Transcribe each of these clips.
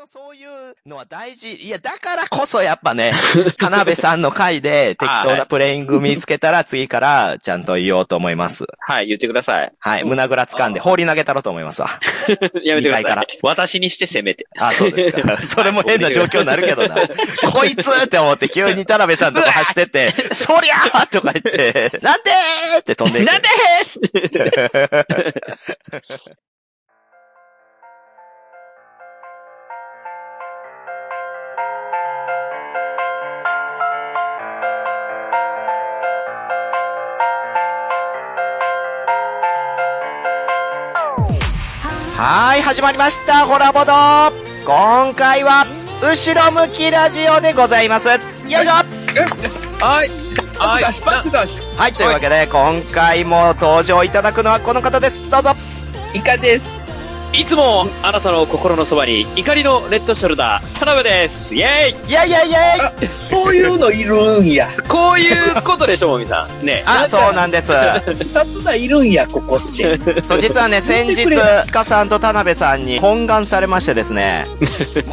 のそういうのは大事。いや、だからこそやっぱね、田辺さんの回で適当なプレイング見つけたら次からちゃんと言おうと思います。はい、言ってください。はい。胸ぐら掴んで放り投げたろうと思いますわ。やめてくだ二階からさい。私にしてせめて。あ、そうですか。それも変な状況になるけどな。こいつって思って急に田辺さんとこ走ってって、そりゃーとか言って、なんでーって飛んでいく。なんでーはーい、始まりました、ホラボド今回は、後ろ向きラジオでございます。よいしょはい。はい。はい、というわけで、今回も登場いただくのはこの方です。どうぞイカです。いつもあなたの心のそばに怒りのレッドショルダー、田辺です。イェーイイェイイェイイェイあ、そういうのいるんや。こういうことでしょ、もみさん。ね。あ、そうなんです。二つがいるんや、ここって。そう、実はね、先日、イカさんと田辺さんに懇願されましてですね、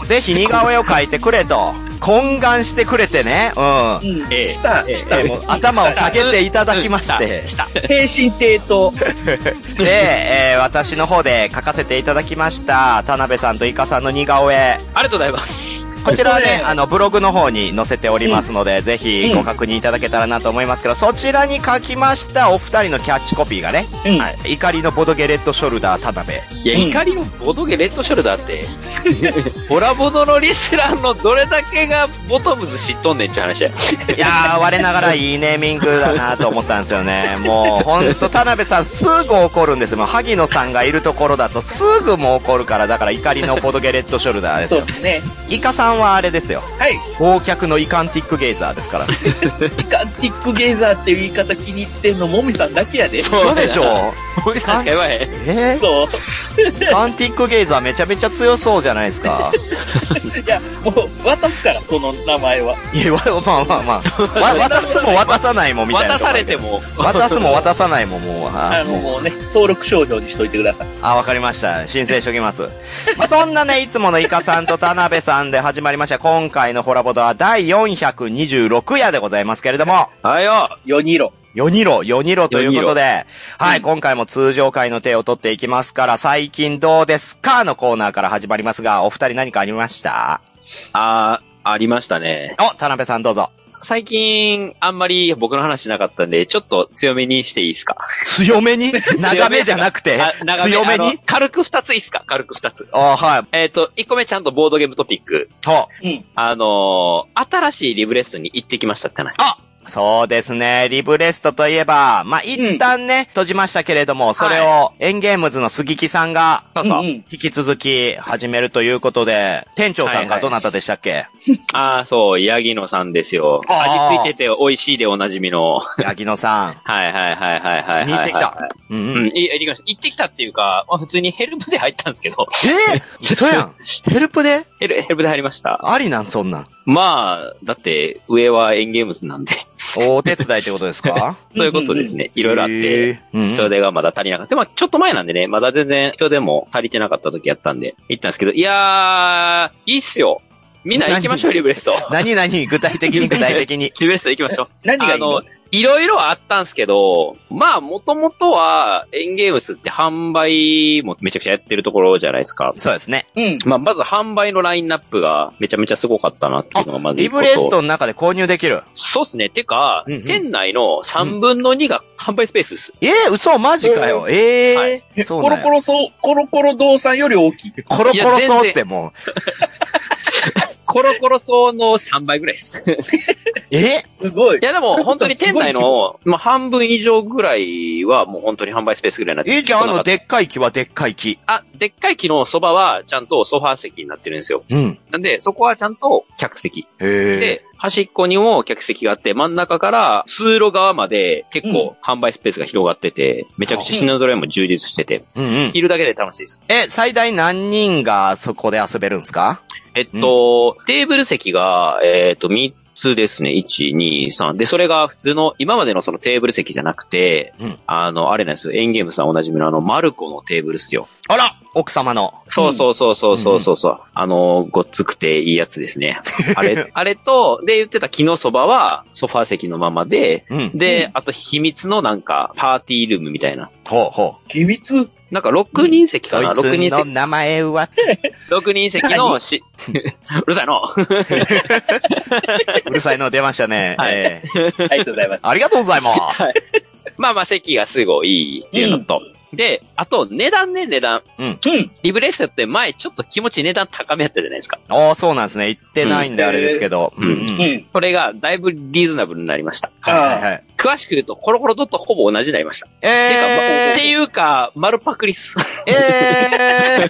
ぜひ似顔絵を描いてくれと、懇願してくれてね、うん。うん。ええした、ええした。もう頭を下げていただきまして、平身低と、で、えー私の方で描かせていただきました、田辺さんとイカさんの似顔絵。ありがとうございます。こちらはねあの、ブログの方に載せておりますので、ぜひご確認いただけたらなと思いますけど、そちらに書きましたお二人のキャッチコピーがね、うん。はい怒りのボドゲレッドショルダー田辺。いや、うん怒りのボドゲレッドショルダーって、ボラボドのリスラーのどれだけがボトムズ知っとんねんって話や。いやー、我ながらいいネーミングだなと思ったんですよね。もう、ほんと、田辺さんすぐ怒るんですよ。もう、萩野さんがいるところだとすぐもう怒るから、だから怒りのボドゲレッドショルダーですよそうで。すね。イカさんはあれですよ。はい。忘却のイカンティックゲイザーですから。イカンティックゲイザーっていう言い方気に入ってんの、もみさんだけやで。そうでしょもみさんしか言わへん。えそう。ー、イカンティックゲイザーめちゃめちゃ強そうじゃないですか。いや、もう、渡すから、その名前は。いや、わまあまあまあ。わ 渡すも渡さないもみたいな渡。されても。渡すも渡さないももう、ああの、もうね、登録商標にしといてください。あ、わかりました。申請しときます。まあ、そんなね、いつものイカさんと田辺さんで始まりました、今回のホラボドは第426夜でございますけれども、はいよ。4ニロ。4ニロ、4ニロということで、はい、うん今回も通常回の手を取っていきますから、最近どうですかのコーナーから始まりますが、お二人何かありました？あー、ありましたね。お、田辺さんどうぞ。最近、あんまり僕の話しなかったんで、ちょっと強めにしていいですか？強めに？長めじゃなくて？強めに？軽く二ついいですか？軽く二つ。あ、はい。えっ、と、一個目ちゃんとボードゲームトピック。と、うん。あのー新しいリブレッスンに行ってきましたって話。あそうですね。リブレストといえば、まあ、一旦ね、閉じましたけれども、それを、エンゲームズの杉木さんが、そうそう。うんうん引き続き始めるということで、店長さんがどなたでしたっけ、ああ、そう、ヤギノさんですよ。味ついてて美味しいでおなじみの。ヤギノさん。はいはいはいはいはいはい。行ってきた。うんううん。ん、い行ってきました。行ってきたっていうか、まあ普通にヘルプで入ったんですけど、えー、嘘やん。ヘルプで？ヘルヘルプで入りました。ありなん、そんなん。まあ、だって、上はエンゲームズなんで、お手伝いってことですか？そういうことですね。いろいろあって、人手がまだ足りなかった。まあ、ちょっと前なんでね、まだ全然人手も足りてなかった時やったんで、行ったんですけど、いやー、いいっすよ。みんな行きましょう、リブレスト。何？何？具体的に具体的に。リブレスト行きましょう。何がいいの？あの、いろいろあったんすけど、まあ、もともとは、エンゲームスって販売もめちゃくちゃやってるところじゃないですか。そうですね。うん。まあ、まず販売のラインナップがめちゃめちゃすごかったなっていうのがまずリ一個とブレストの中で購入できる？そうっすね。てか、うんうん店内の3分の2が販売スペースです。えー、嘘マジかよ。ええーえそうなんやコロコロそう、コロコロ堂さんより大きい。コロコロそうってもコロコロ層の3倍ぐらいです。う。え？すごいい。やでも、本当に店内の、まあ、半分以上ぐらいはもう本当に販売スペースぐらいになってえじゃああの、でっかい木はでっかい木。あ、でっかい木のそばはちゃんとソファー席になってるんですよ。うん。なんで、そこはちゃんと客席。へえ。で、端っこにも客席があって、真ん中から通路側まで結構販売スペースが広がってて、めちゃくちゃ品揃えも充実してて、うんうん。いるだけで楽しいです。え、最大何人がそこで遊べるんですか？えっと、テーブル席が、えっと、3つですね。1、2、3。で、それが普通の、今までのそのテーブル席じゃなくて、うんあの、あれなんですよ。エンゲームさんおなじみのあの、マルコのテーブルっすよ。あら奥様の。そうそうそうそうそうそうそう、あの、ごっつくていいやつですね。あれ、あれと、で言ってた木のそばはソファー席のままで、うん。で、うんあと秘密のなんか、パーティールームみたいな。ほうほう。秘密？なんか6人席かな、そいつ ?6 人の席、名前は、6人席のし、うるさいの。うるさいの出ましたね。はいえーありがとうございます。ありがとうございます。まあまあ席がすごいいいっていうのと。で、あと値段ね、値段。うん。リブレッセって前ちょっと気持ち値段高めやったじゃないですか。ああ、そうなんですね。言ってないんであれですけど。うんうんうんうん。それがだいぶリーズナブルになりました。はいはいはい。詳しく言うと、コロコロドットほぼ同じになりました。えっていうか、丸パクリっす。ー、えー、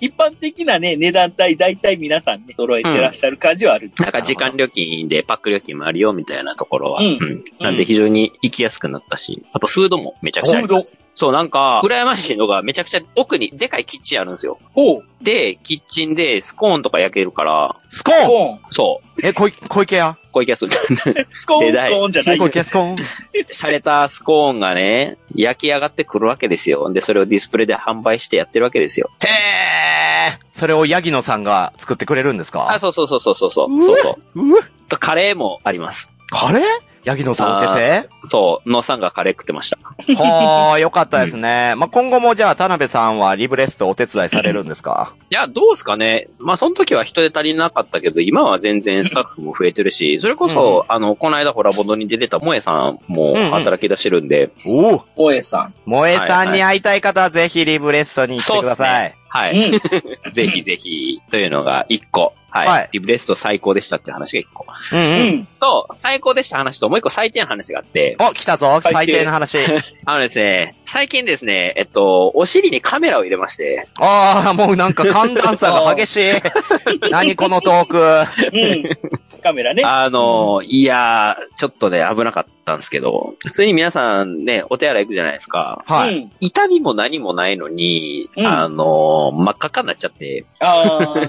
一般的なね、値段帯、大体皆さんね、揃えてらっしゃる感じはある。なんか時間料金でパック料金もあるよみたいなところは。ううんん。なんで非常に行きやすくなったし、あとフードもめちゃくちゃありフード？ます。そう、なんか、羨ましいのがめちゃくちゃ奥にでかいキッチンあるんですよ。ほう。で、キッチンでスコーンとか焼けるから、スコーン？そう、え、小池小池屋小池屋する。スコーン、スコーンじゃない小よ。池屋スコーン 洒落たスコーンがね、焼き上がってくるわけですよ。で、それをディスプレイで販売してやってるわけですよ。へえ。それをヤギ野さんが作ってくれるんですか？あ、そうそうそうそうそうそう。そうそう。カレーもあります。カレー？ヤギ野さんお手製？そう、野さんがカレー食ってました。はあ、よかったですね。まあ、今後もじゃあ、田辺さんはリブレストお手伝いされるんですか？いや、どうすかね。まあ、その時は人で足りなかったけど、今は全然スタッフも増えてるし、それこそ、あの、この間ホラボドに出てた萌えさんも働き出してるんで、おお大江さん。萌えさんに会いたい方はぜひリブレストに行ってください。はい。うん。ぜひぜひ、というのが一個。はい。はいリブレスト最高でしたっていう話が一個。うんううん。ん。と、最高でした話と、もう一個最低の話があって、お、来たぞ、最低最低の話。あのですね、最近ですね、えっと、お尻にカメラを入れまして、ああ、もうなんか寒暖差が激しい。何このトーク。うん。カメラね。あの、いやー、ちょっとね、危なかったんですけど、普通に皆さんね、お手洗い行くじゃないですか。はい。うん。痛みも何もないのに、うんあの、真っ赤っかになっちゃって、ああ、はい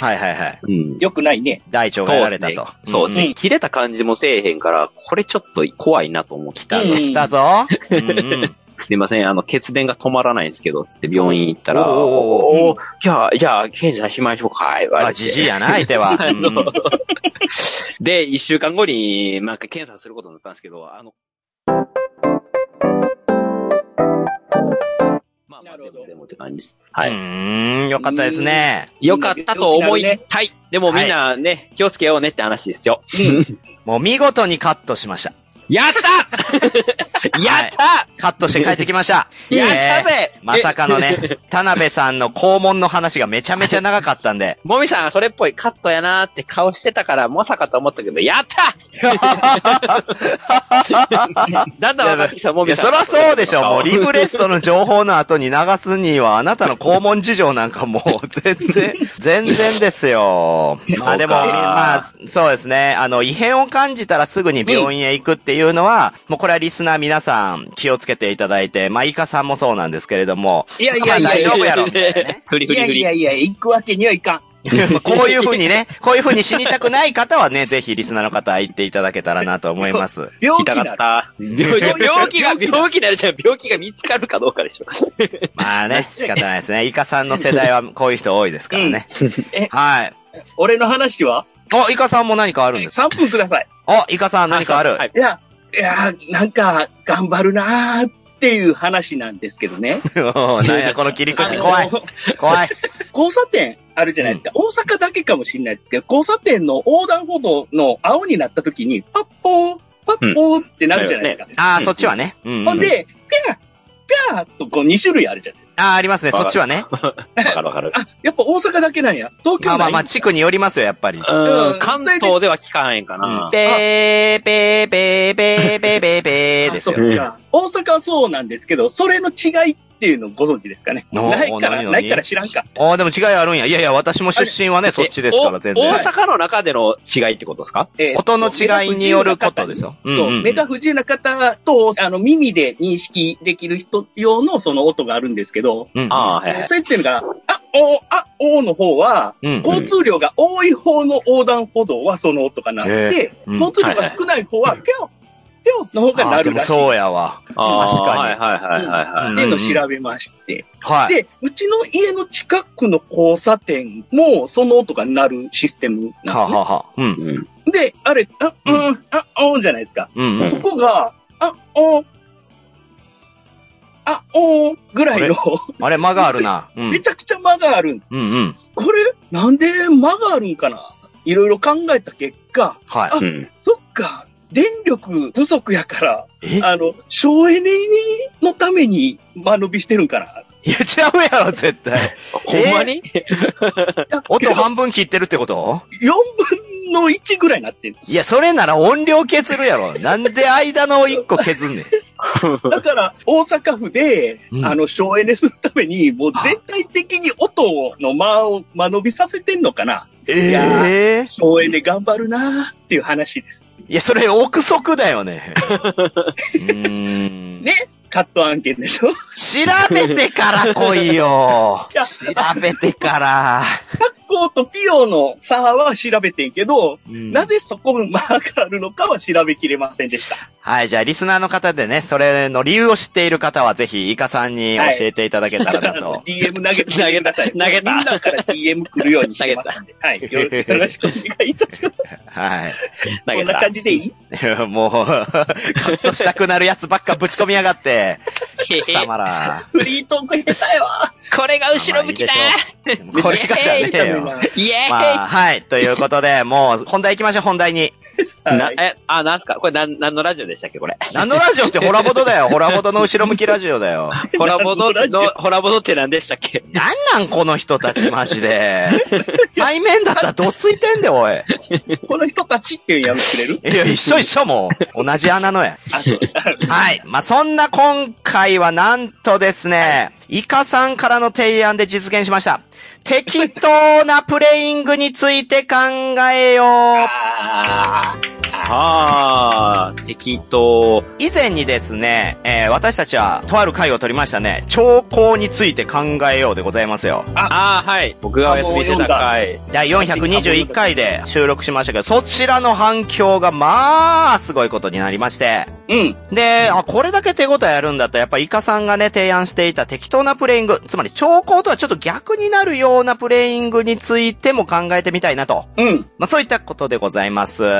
はいはい。うん。よくないね。大腸がやられたと。そうですね。うん切れた感じもせえへんから、これちょっと怖いなと思って来たぞ、うん来たぞ。うんうん すいません、あの、血便が止まらないんですけど、つって病院行ったら、おーおーじゃあ、じゃあ、検査しましょうか、言わまあ、れて。じじいやな、相手は。で、一週間後に、なんか検査することになったんですけど、あの、まあまあ、なるほどでも、でもって感じです。はうい。ーん、よかったですね。よかったと思いたい。でもみんなね、気をつけようねって話ですよ。もう見事にカットしました。やった やったカットして帰ってきました。やったえーぜまさかのね、田辺さんの肛門の話がめちゃめちゃ長かったんで。もみさん、それっぽいカットやなーって顔してたから、まさかと思ったけど、やっただんだん分かってきた、もいや、みさん。そらそうでしょ。もうリブレストの情報の後に流すには、あなたの肛門事情なんかもう全然、全然ですよ。まあでも、まあ、そうですね。あの、異変を感じたらすぐに病院へ行くっていうのは、もうこれはリスナー皆さん気をつけていただいて、まあ、イカさんもそうなんですけれども、いやいやいや大丈夫やろみた いやいや。いや、行くわけにはいかん。まあこういう風にね、こういう風に死にたくない方はね、ぜひリスナーの方行っていただけたらなと思います。痛病気になる。かった。病病気が、病気になるじゃん。病気が見つかるかどうかでしょ。まあね、仕方ないですね。イカさんの世代はこういう人多いですからね。えはい。俺の話は？お、イカさんも何かあるんですか ?3 分ください。お、イカさん何かある？はい。いや、いや、なんか、頑張るなーっていう話なんですけどね。なんや、この切り口怖い。怖い。交差点あるじゃないですか。大阪だけかもしれないですけど、交差点の横断歩道の青になった時に、パッポー、パッポーってなるじゃないですか。ああ、うんそっちはね。うん。ほんで、ぴゃー、ぴゃーとこう2種類あるじゃないですか。ああ、ありますね。そっちはね。わかるわかる。あ、やっぱ大阪だけなんや。東京まあまあまあ、地区によりますよ、やっぱり。ううんん、関東では聞かへんかな。ペー、ペー、ペー、ペー、ペー、ペーですよ。大阪はそうなんですけど、それの違いっていうのをご存知ですかね？おないから、ないから知らんか。ああ、でも違いあるんや。いやいや、私も出身はね、そっちですから、全お大然。阪の中での違いってことですか？えー音の違いによることですよ。うんそう、うんうん目が不自由な方と、あの、耳で認識できる人用のその音があるんですけど、うんうんああ、はいはい。それっていうのが、あ、お、あ、おの方は、うん交通量が多い方の横断歩道はその音が鳴って、うん交通量が少ない方は、ぴょん、ぴょんの方がああ、でも鳴るらしい。そうやわ。ああ確かにはいはいはいはいはい。っていうのを調べまして。はい。で、うちの家の近くの交差点も、その音が鳴るシステムはなんですね。あはあはあ。うん。うん。で、あれ、あ、うん、あ、おんじゃないですか。うんうんそこが、あ、おん、あ、おんぐらいの、あれ、間があるな。うん。めちゃくちゃ間があるんです。うんうん。これ、なんで間があるんかな？いろいろ考えた結果、はい。うん。そっか、電力不足やから、え？あの、省エネのために間延びしてるんかな。いや、ちゃうやろ、絶対。ほんまに？音半分切ってるってこと？4分の1ぐらいになってる。いや、それなら音量削るやろ。なんで間の1個削んねん？だから、大阪府で、うんあの、省エネするために、もう全体的に音の間を間延びさせてんのかな。えやえ省エネ頑張るなーっていう話です。いや、それ憶測だよね。うーん。ねカット案件でしょ？調べてから来いよ。いや、調べてから。コーとピオの差は調べてんけど、うんなぜそこがあるのかは調べきれませんでした。はい、じゃあ、リスナーの方でね、それの理由を知っている方は、ぜひ、イカさんに教えていただけたらなと。DM 投げて投げください。投げたみんなから DM 来るようにしてますんで。はい。よよろしくお願いいたします。はい。投げたこんな感。じでいい？もう、カットしたくなるやつばっかぶち込みやがって、貴様ら。フリートーク下手よ。これが後ろ向きだこれがじゃねえよ。イエーイまあ、はい。ということで、もう、本題行きましょう、本題に。な、はいえ、あ、なんすか？これ、なん、何のラジオでしたっけこれ？何のラジオってホラボドだよ。ホラボドの後ろ向きラジオだよ。ホラボド何のラジオの、ホラボドって何でしたっけ？なんなんこの人たちマジで。対面だったらどついてんで、おい。この人たちっていうのやめてくれる？いや、一緒一緒もう。同じ穴のや。はい。まあ、そんな今回はなんとですね、イカさんからの提案で実現しました。適当なプレイングについて考えよう。ああー、適当。以前にですね、えー私たちはとある回を取りましたね。兆候について考えようでございますよ。あー、はい。僕がお休みしてた回。第421回で収録しましたけど、そちらの反響がまあ、すごいことになりまして。うん。で、あ、これだけ手応えあるんだったら、やっぱイカさんがね、提案していた適当なプレイング、つまり兆候とはちょっと逆になるようなプレイングについても考えてみたいなと。うん。まあそういったことでございます。うんう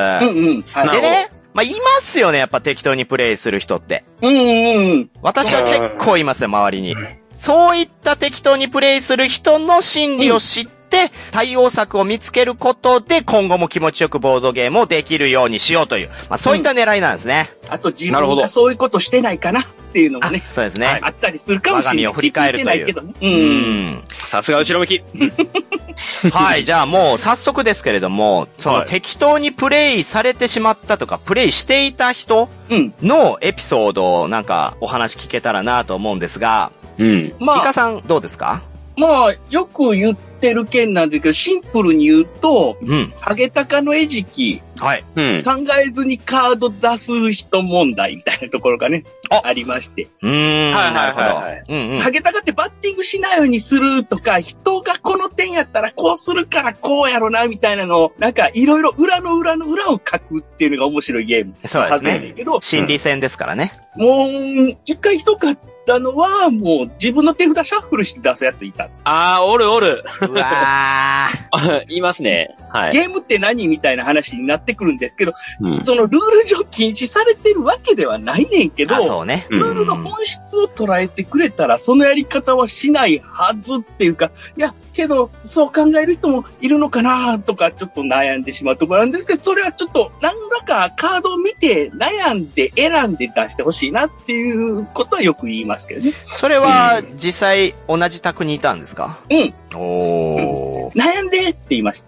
ん。はいでね、まあいますよね、やっぱ適当にプレイする人って。うんうんうん。私は結構いますよ、周りに。そういった適当にプレイする人の心理を知って、対応策を見つけることで、今後も気持ちよくボードゲームをできるようにしようという、まあそういった狙いなんですね。あと自分がそういうことしてないかなっていうのもあね、、そうですね。あったりするかもしれない。我を振り返るというね。ううん。ん。さすが後ろ向き。はい、じゃあもう早速ですけれども、そのはい適当にプレイされてしまったとか、プレイしていた人うん。のエピソードをなんかお話聞けたらなと思うんですが、うん。まあ、イカさんどうですか？まあ、よく言ってる件なんですけど、シンプルに言うと、うん。ハゲタカの餌食、はい。うん。考えずにカード出す人問題みたいなところがね、あありまして。うーん、はいはいなるほどはいはい。うんうんハ。ゲタカってバッティングしないようにするとか、人がこの点やったらこうするからこうやろな、みたいなのを、なんかいろいろ裏の裏の裏を書くっていうのが面白いゲーム。そうですはずやね心理戦ですからね。もう、一回人買ったのは、もう自分の手札シャッフルして出すやついたんですよ。あー、おるおる。うわー。いますね。はい。ゲームって何みたいな話になってくるんですけど、うん。そのルール上禁止されてるわけではないねんけど、あ、そうね。うんルールの本質を捉えてくれたら、そのやり方はしないはずっていうか、いや、けど、そう考える人もいるのかなとか、ちょっと悩んでしまうところなんですけど、それはちょっと、何らかカードを見て、悩んで、選んで出してほしいなっていうことはよく言いますけどね。それは、実際、同じ宅にいたんですか？うん。おー。悩んでって言いました。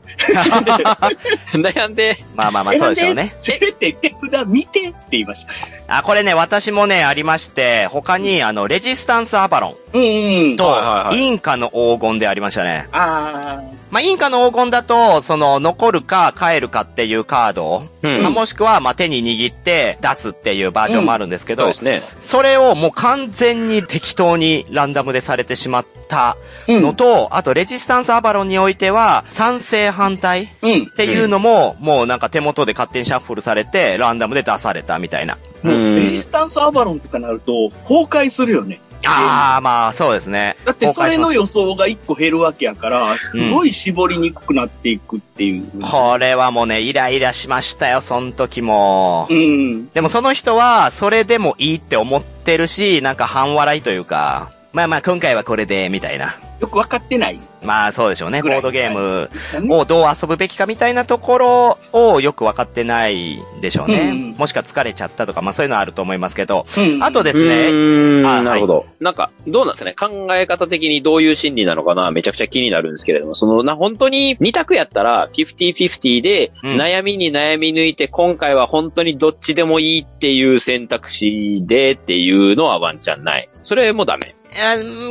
悩んで、まあまあまあ、そうでしょうね。せめて手札見てって言いました。あ、これね、私もね、ありまして、他に、あの、レジスタンスアバロンうんうん。とインカの黄金でありましたね。あまあ、インカの黄金だと、その、残るか帰るかっていうカードを、うんまあもしくは、まあ、手に握って出すっていうバージョンもあるんですけど、そうですね。それをもう完全に適当にランダムでされてしまったー。のと、あとレジスタンスアバロンにおいては、賛成反対うん。っていうのも、もうなんか手元で勝手にシャッフルされて、ランダムで出されたみたいな。もううんレジスタンスアバロンとかなると、崩壊するよね。ああ、まあ、そうですね。だってそれの予想が1個減るわけやから、すごい絞りにくくなっていくっていう。ますこれはもうね、イライラしましたよ、その時も。うん。でもその人は、それでもいいって思ってるし、なんか半笑いというか、まあまあ今回はこれで、みたいな。よくわかってない。まあそうでしょうね。ボードゲームねをどう遊ぶべきかみたいなところをよくわかってないでしょうね。うんもしくは疲れちゃったとか、まあそういうのはあると思いますけど。うんあとですうね、ーんあなるほど。なんか、どうなんですかね考え方的にどういう心理なのかな？めちゃくちゃ気になるんですけれども、その、な、本当に二択やったら、50-50で、うん悩みに悩み抜いて、今回は本当にどっちでもいいっていう選択肢でっていうのはワンチャンない。それもダメ。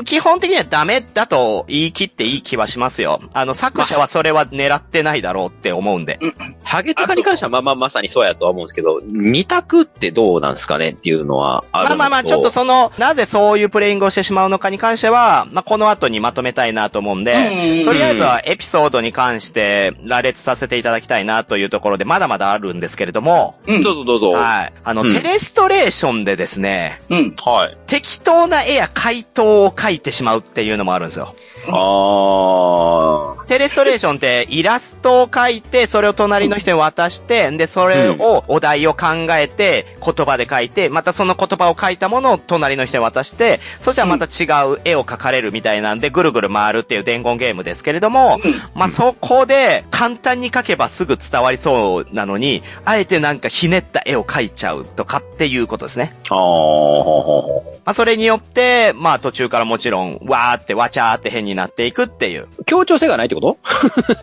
基本的にはダメだと言い切っていい気はしますよ。あの、作者はそれは狙ってないだろうって思うんで。ハゲタカに関してはまあまあまさにそうやとは思うんですけど、二択ってどうなんですかねっていうのはあるまあまあまあ、ちょっとその、なぜそういうプレイングをしてしまうのかに関しては、まあこの後にまとめたいなと思うんで、うんとりあえずはエピソードに関して羅列させていただきたいなというところで、まだまだあるんですけれども、うんどうぞどうぞ。ははい。あの、うんテレストレーションでですね、うん。い。適当な絵や回答を書いてしまうっていうのもあるんですよ。あテレストレーションってイラストを描いて、それを隣の人に渡して、で、それをお題を考えて、言葉で書いて、またその言葉を書いたものを隣の人に渡して、そしたらまた違う絵を描かれるみたいなんで、ぐるぐる回るっていう伝言ゲームですけれども、まあ、そこで簡単に描けばすぐ伝わりそうなのに、あえてなんかひねった絵を描いちゃうとかっていうことですね。あ。まあ、それによって、まあ、途中からもちろん、わーってわちゃーって変になっていくっていう。協調性がないってこと？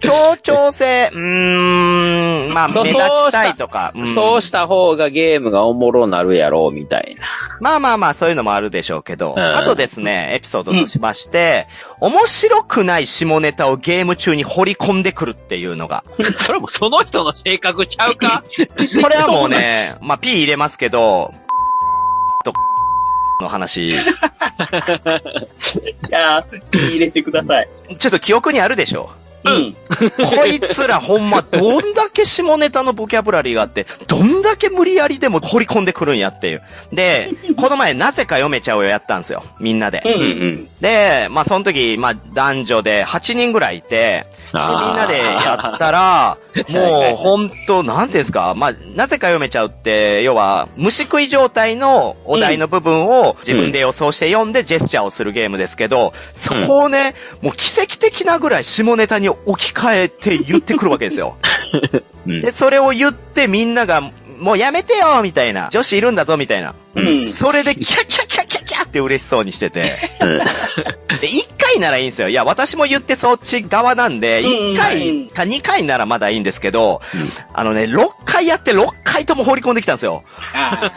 協調性、うーん、まあ、そう目立ちたいとか、ん。そうした方がゲームがおもろなるやろう、みたいな。まあまあまあ、そういうのもあるでしょうけど、うん。あとですね、エピソードとしまして、面白くない下ネタをゲーム中に掘り込んでくるっていうのが、それはもうその人の性格ちゃうか？これはもうね、まあ、P 入れますけど、と、の話、いやー、入れてください。ちょっと記憶にあるでしょ？うん。こいつらほんまどんだけ下ネタのボキャブラリーがあって、どんだけ無理やりでも掘り込んでくるんやっていう。で、この前なぜか読めちゃうよやったんですよ。みんなで。うんうんうん。で、まあその時、まあ男女で8人ぐらいいて、でみんなでやったら、もうほんと、なんていうんですか、まあなぜか読めちゃうって、要は、虫食い状態のお題の部分を自分で予想して読んでジェスチャーをするゲームですけど、そこをね、もう奇跡的なぐらい下ネタに置き換えて言ってくるわけですよ。うんで、それを言ってみんなが、もうやめてよみたいな。女子いるんだぞみたいな。うん。それでキャッキャッキャッキャッキャッって嬉しそうにしてて。うんで、一回ならいいんですよ。いや、私も言ってそっち側なんで、うん一回か二回ならまだいいんですけど、あのね、六回やって六回とも放り込んできたんですよ。あ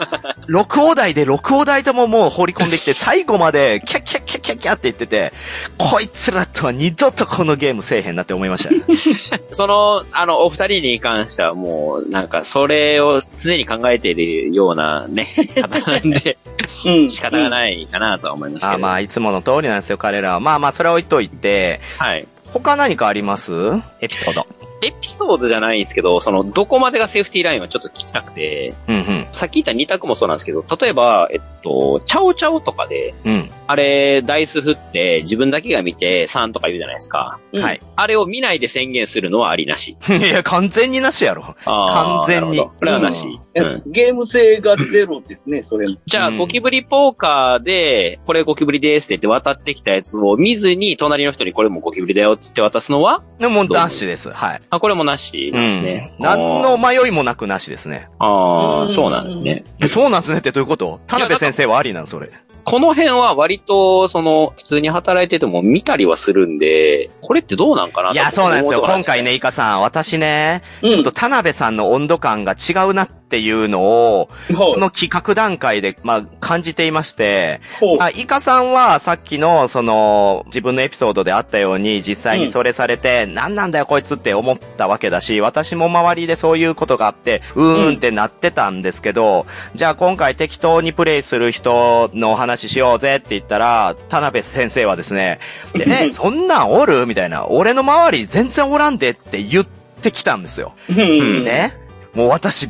六お題で六お題とももう放り込んできて、最後までキャッキャッキャッキャッキャッって言ってて、こいつらとは二度とこのゲームせえへんなって思いましたね。その、あの、お二人に関してはもう、なんか、それを常に考えているようなね、方なんで、ーうん。仕方がないかなとは思いますけど。あまあ、いつもの通りなんですよ、彼らは。まあまあ、それは置いといて、はい。他何かあります？エピソード。エピソードじゃないんですけど、その、どこまでがセーフティーラインはちょっと聞きたくて、うんうん。さっき言った二択もそうなんですけど、例えば、えっと、チャオチャオとかで、うん。あれ、ダイス振って自分だけが見て3とか言うじゃないですか。うんはい。あれを見ないで宣言するのはありなし。いや、完全になしやろ。完全にこれはなし。えうんゲーム性がゼロですね、それも。じゃあ、うんゴキブリポーカーで、これゴキブリですって言って渡ってきたやつを見ずに、隣の人にこれもゴキブリだよって言って渡すのは？でも、なしです。はい。あ、これもなしなんですね。うん。何の迷いもなくなしですね。あーあそうなんですね。えそうなんですねってどういうこと？田辺先生はありなんそれ。この辺は割と、その、普通に働いてても見たりはするんで、これってどうなんかないや、そうなんですよ。今回ね、イカさん、私ね、うんちょっと田辺さんの温度感が違うなっていうのを、ほうこの企画段階で、まあ、感じていまして、ほうあ、イカさんはさっきの、その、自分のエピソードであったように、実際にそれされて、何なんだよこいつって思ったわけだし、私も周りでそういうことがあって、うーんってなってたんですけど、じゃあ今回適当にプレイする人のお話しようぜって言ったら、田辺先生はですね、でえ、そんなんおる？みたいな、俺の周り全然おらんでって言ってきたんですよ。うん。ね。もう私、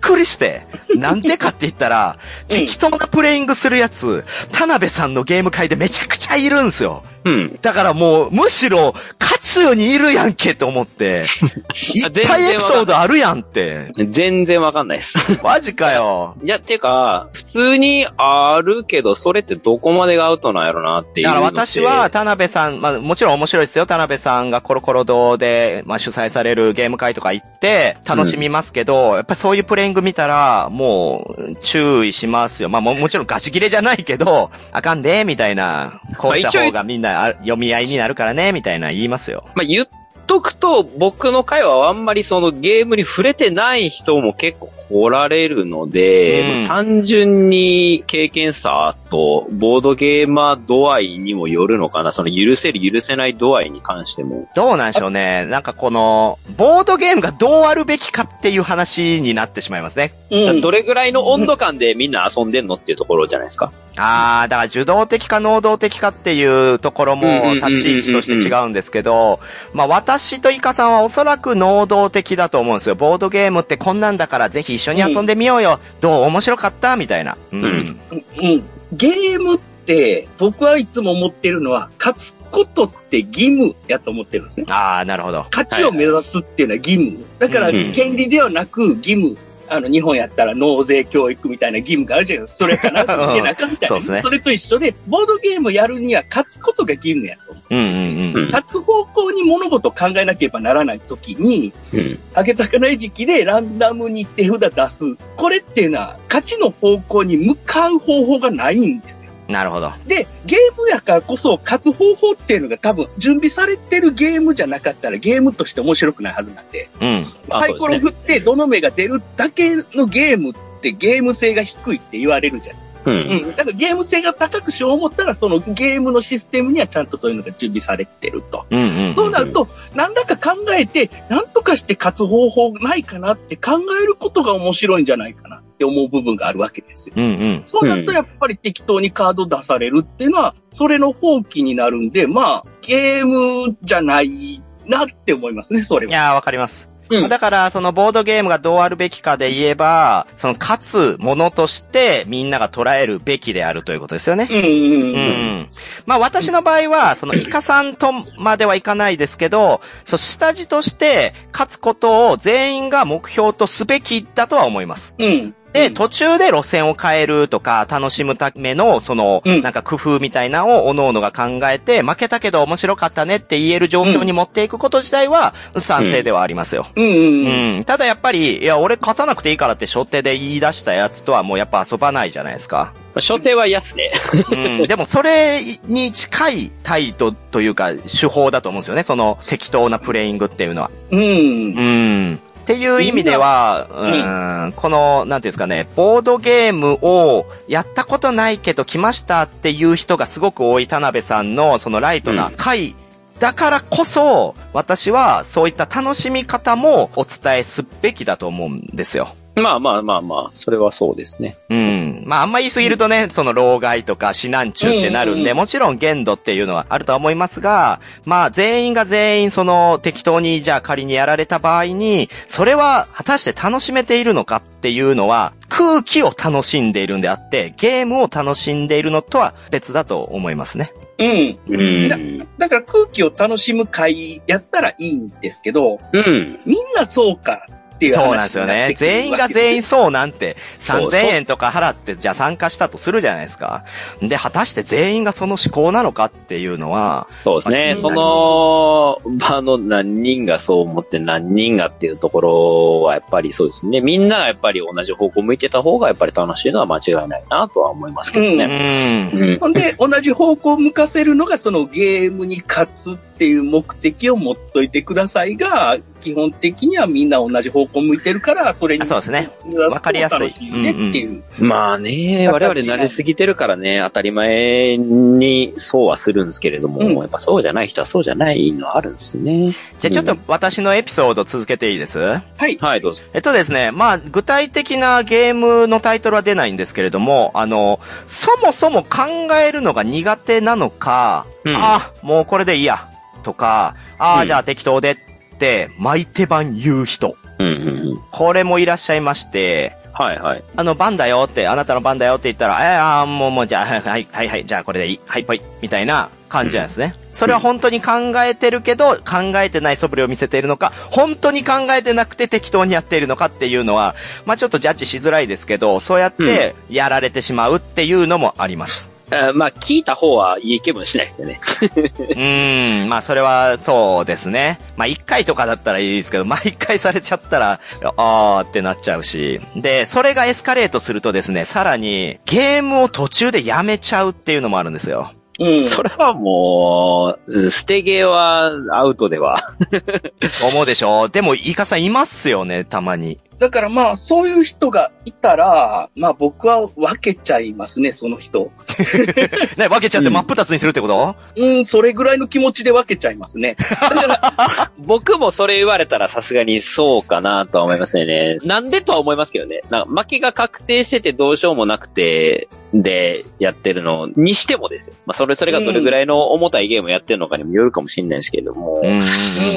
くりして。なんでかって言ったら、うん適当なプレイングするやつ、田辺さんのゲーム界でめちゃくちゃいるんですよ。うん。だからもう、むしろ、勝つようにいるやんけって思って、いっぱいエピソードあるやんって。全然わかんないです。マジかよ。いや、ていうか、普通にあるけど、それってどこまでがアウトなんやろなっていうだ。から私は、田辺さん、まあもちろん面白いですよ。田辺さんがコロコロ堂で、まあ主催されるゲーム会とか行って、楽しみますけど、やっぱりそういうプレイング見たら、もう、注意しますよ。まあももちろんガチ切れじゃないけど、あかんで、みたいな、こうした方がみんなあ読み合いになるからね、みたいな言いますよ。まあ、言っとくと、僕の会話はあんまりそのゲームに触れてない人も結構来られるので、うんまあ単純に経験差と、ボードゲーマー度合いにもよるのかな。その許せる許せない度合いに関しても。どうなんでしょうね。なんかこの、ボードゲームがどうあるべきかっていう話になってしまいますね。うん。どれぐらいの温度感でみんな遊んでんのっていうところじゃないですか。ああ、だから受動的か能動的かっていうところも立ち位置として違うんですけど、まあ私とイカさんはおそらく能動的だと思うんですよ。ボードゲームってこんなんだからぜひ一緒に遊んでみようよ。どう面白かった？みたいな。うん。うんうん。ゲームって、僕はいつも思ってるのは、勝つことって義務やと思ってるんですね。ああ、なるほど。勝ちを目指すっていうのは義務。だから、うん権利ではなく義務。あの、日本やったら納税教育みたいな義務があるじゃないですか。それかな、受けなあかんみたいな。そうですねそれと一緒で、ボードゲームやるには勝つことが義務やと思う。うんうんうん。うん勝つ方向に物事を考えなければならないときに、うん。あげたかない時期でランダムに手札出す。これっていうのは、勝ちの方向に向かう方法がないんですよ。なるほど。で、ゲームやからこそ勝つ方法っていうのが多分準備されてるゲームじゃなかったらゲームとして面白くないはずなんで、うん。まあサイコロ振ってどの目が出るだけのゲームってゲーム性が低いって言われるじゃん。う。うんん。だからゲーム性が高くしよう思ったらそのゲームのシステムにはちゃんとそういうのが準備されてると。うんうん。そうなると、何らか考えて、何とかして勝つ方法ないかなって考えることが面白いんじゃないかなって思う部分があるわけですよ。うんうん。そうなるとやっぱり適当にカード出されるっていうのは、それの放棄になるんで、まあ、ゲームじゃないなって思いますね、それは。いやー、わかります。うんだから、そのボードゲームがどうあるべきかで言えば、その勝つものとしてみんなが捉えるべきであるということですよね。うんうんううん。ん。まあ私の場合は、そのイカさんとまではいかないですけど、そう、下地として勝つことを全員が目標とすべきだとは思います。うん。で、途中で路線を変えるとか、楽しむための、その、うんなんか工夫みたいなのを、各々が考えて、負けたけど面白かったねって言える状況に持っていくこと自体は、賛成ではありますよ。うん。ただやっぱり、いや、俺勝たなくていいからって初手で言い出したやつとはもうやっぱ遊ばないじゃないですか。所定は嫌っすね。うん。でもそれに近い態度というか、手法だと思うんですよね。その適当なプレイングっていうのは。うん。うん。っていう意味では、うん、この、なんていうんですかね、ボードゲームをやったことないけど来ましたっていう人がすごく多い田辺さんのそのライトな回だからこそ、私はそういった楽しみ方もお伝えすべきだと思うんですよ。まあまあまあまあ、それはそうですね。うん。まあ、あんま言い過ぎるとね、その、老害とか、死難中ってなるんで、うんうんうんもちろん限度っていうのはあるとは思いますが、まあ、全員が全員、その、適当に、じゃあ仮にやられた場合に、それは、果たして楽しめているのかっていうのは、空気を楽しんでいるんであって、ゲームを楽しんでいるのとは別だと思いますね。うん。うん。だから空気を楽しむ会やったらいいんですけど、うん。みんなそうかっていう話そうなんですよね。全員が全員そうなんて、3000円とか払って、じゃあ参加したとするじゃないですか。で、果たして全員がその思考なのかっていうのは、そうですね。その場の何人がそう思って何人がっていうところはやっぱりそうですね。みんながやっぱり同じ方向向いてた方がやっぱり楽しいのは間違いないなとは思いますけどうね。ん。うん。ほんで、同じ方向を向かせるのが、そのゲームに勝つっていう目的を持っといてくださいが、基本的にはみんな同じ方向向いてるから、それに。そうですねわわかりやすいねっていう。まあね、我々慣れすぎてるからね、当たり前にそうはするんですけれども、うんやっぱそうじゃない人はそうじゃないのはあるんですね。じゃあちょっと私のエピソード続けていいです？はい。はい、どうぞ。えっとですね、まあ、具体的なゲームのタイトルは出ないんですけれども、あの、そもそも考えるのが苦手なのか、うんあ、もうこれでいいや、とか、ああ、うんじゃあ適当でって、巻いて番言う人。うんうんうん。これもいらっしゃいまして、はいはい。あの、番だよって、あなたの番だよって言ったら、えー、あーもう、もう、じゃあ、はい、はい、はい、はい、じゃあこれでいい。はい、ぽい。みたいな感じなんですね。それは本当に考えてるけど、考えてない素振りを見せているのか、本当に考えてなくて適当にやっているのかっていうのは、まあちょっとジャッジしづらいですけど、そうやってやられてしまうっていうのもあります。あまあ、聞いた方はいい気分しないですよね。うーん、まあそれはそうですね。まあ一回とかだったらいいですけど、毎回されちゃったら、あーってなっちゃうし。で、それがエスカレートするとですね、さらにゲームを途中でやめちゃうっていうのもあるんですよ。うん。それはもう、捨てゲーはアウトでは。思うでしょ？でも、イカさんいますよね、たまに。だからまあ、そういう人がいたら、まあ僕は分けちゃいますね、その人。ね、分けちゃって真っ二つにするってこと、うん、それぐらいの気持ちで分けちゃいますね。僕もそれ言われたらさすがにそうかなとは思いますよね。なんでとは思いますけどね。なんか負けが確定しててどうしようもなくて、で、やってるのにしてもですよ。まあ、それ、それがどれぐらいの重たいゲームをやってるのかにもよるかもしれないですけれども。うんう。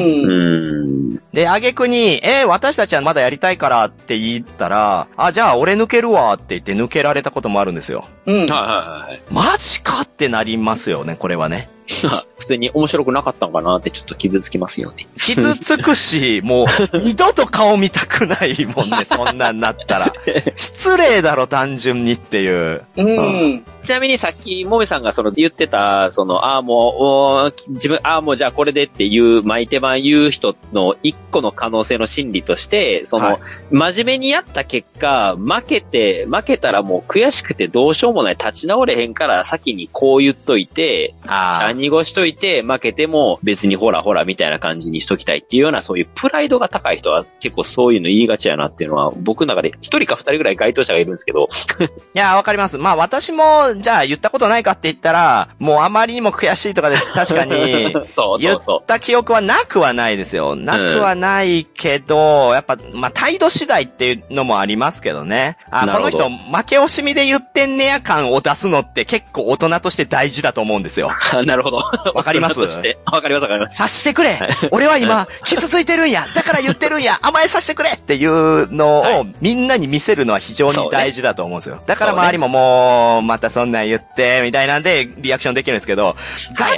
うんん。で、あげくに、えー私たちはまだやりたいからって言ったら、あ、じゃあ俺抜けるわって言って抜けられたこともあるんですよ。うん。はいはいはい。マジかってなりますよね、これはね。普通に面白くなかったのかなってちょっと傷つきますよね。傷つくし、もう、二度と顔見たくないもんね、そんなんなったら。失礼だろ、単純にっていう。うん。ちなみにさっき、もめさんがその言ってた、その、ああ、もう自分、ああ、もうじゃあこれでっていう、巻いて版言う人の一個の可能性の心理として、その、はい真面目にやった結果、負けて、負けたらもう悔しくてどうしようもない、立ち直れへんから先にこう言っといて、シャあニゴしといて、負けても別にほらほらみたいな感じにしときたいっていうような、そういうプライドが高い人は結構そういうの言いがちやなっていうのは、僕の中で一人か二人ぐらい該当者がいるんですけど、いや、わかります。まあ私も、じゃあ言ったことないかって言ったら、もうあまりにも悔しいとかで、確かに、そ う言っそうそた記憶はなくはないですよ。なくはないけど、やっぱ、まあ、態度次第っていうのもありますけどね。あ、この人、負け惜しみで言ってんねや感を出すのって結構大人として大事だと思うんですよ。う。なるほど。わかります？わかりますわかります。察してくれ。俺は今、傷ついてるんや。だから言ってるんや。甘えさせてくれっていうのをはい。みんなに見せるのは非常に大事だと思うんですよ。だから周りももう、またそんなん言って、みたいなんでリアクションできるんですけど、はい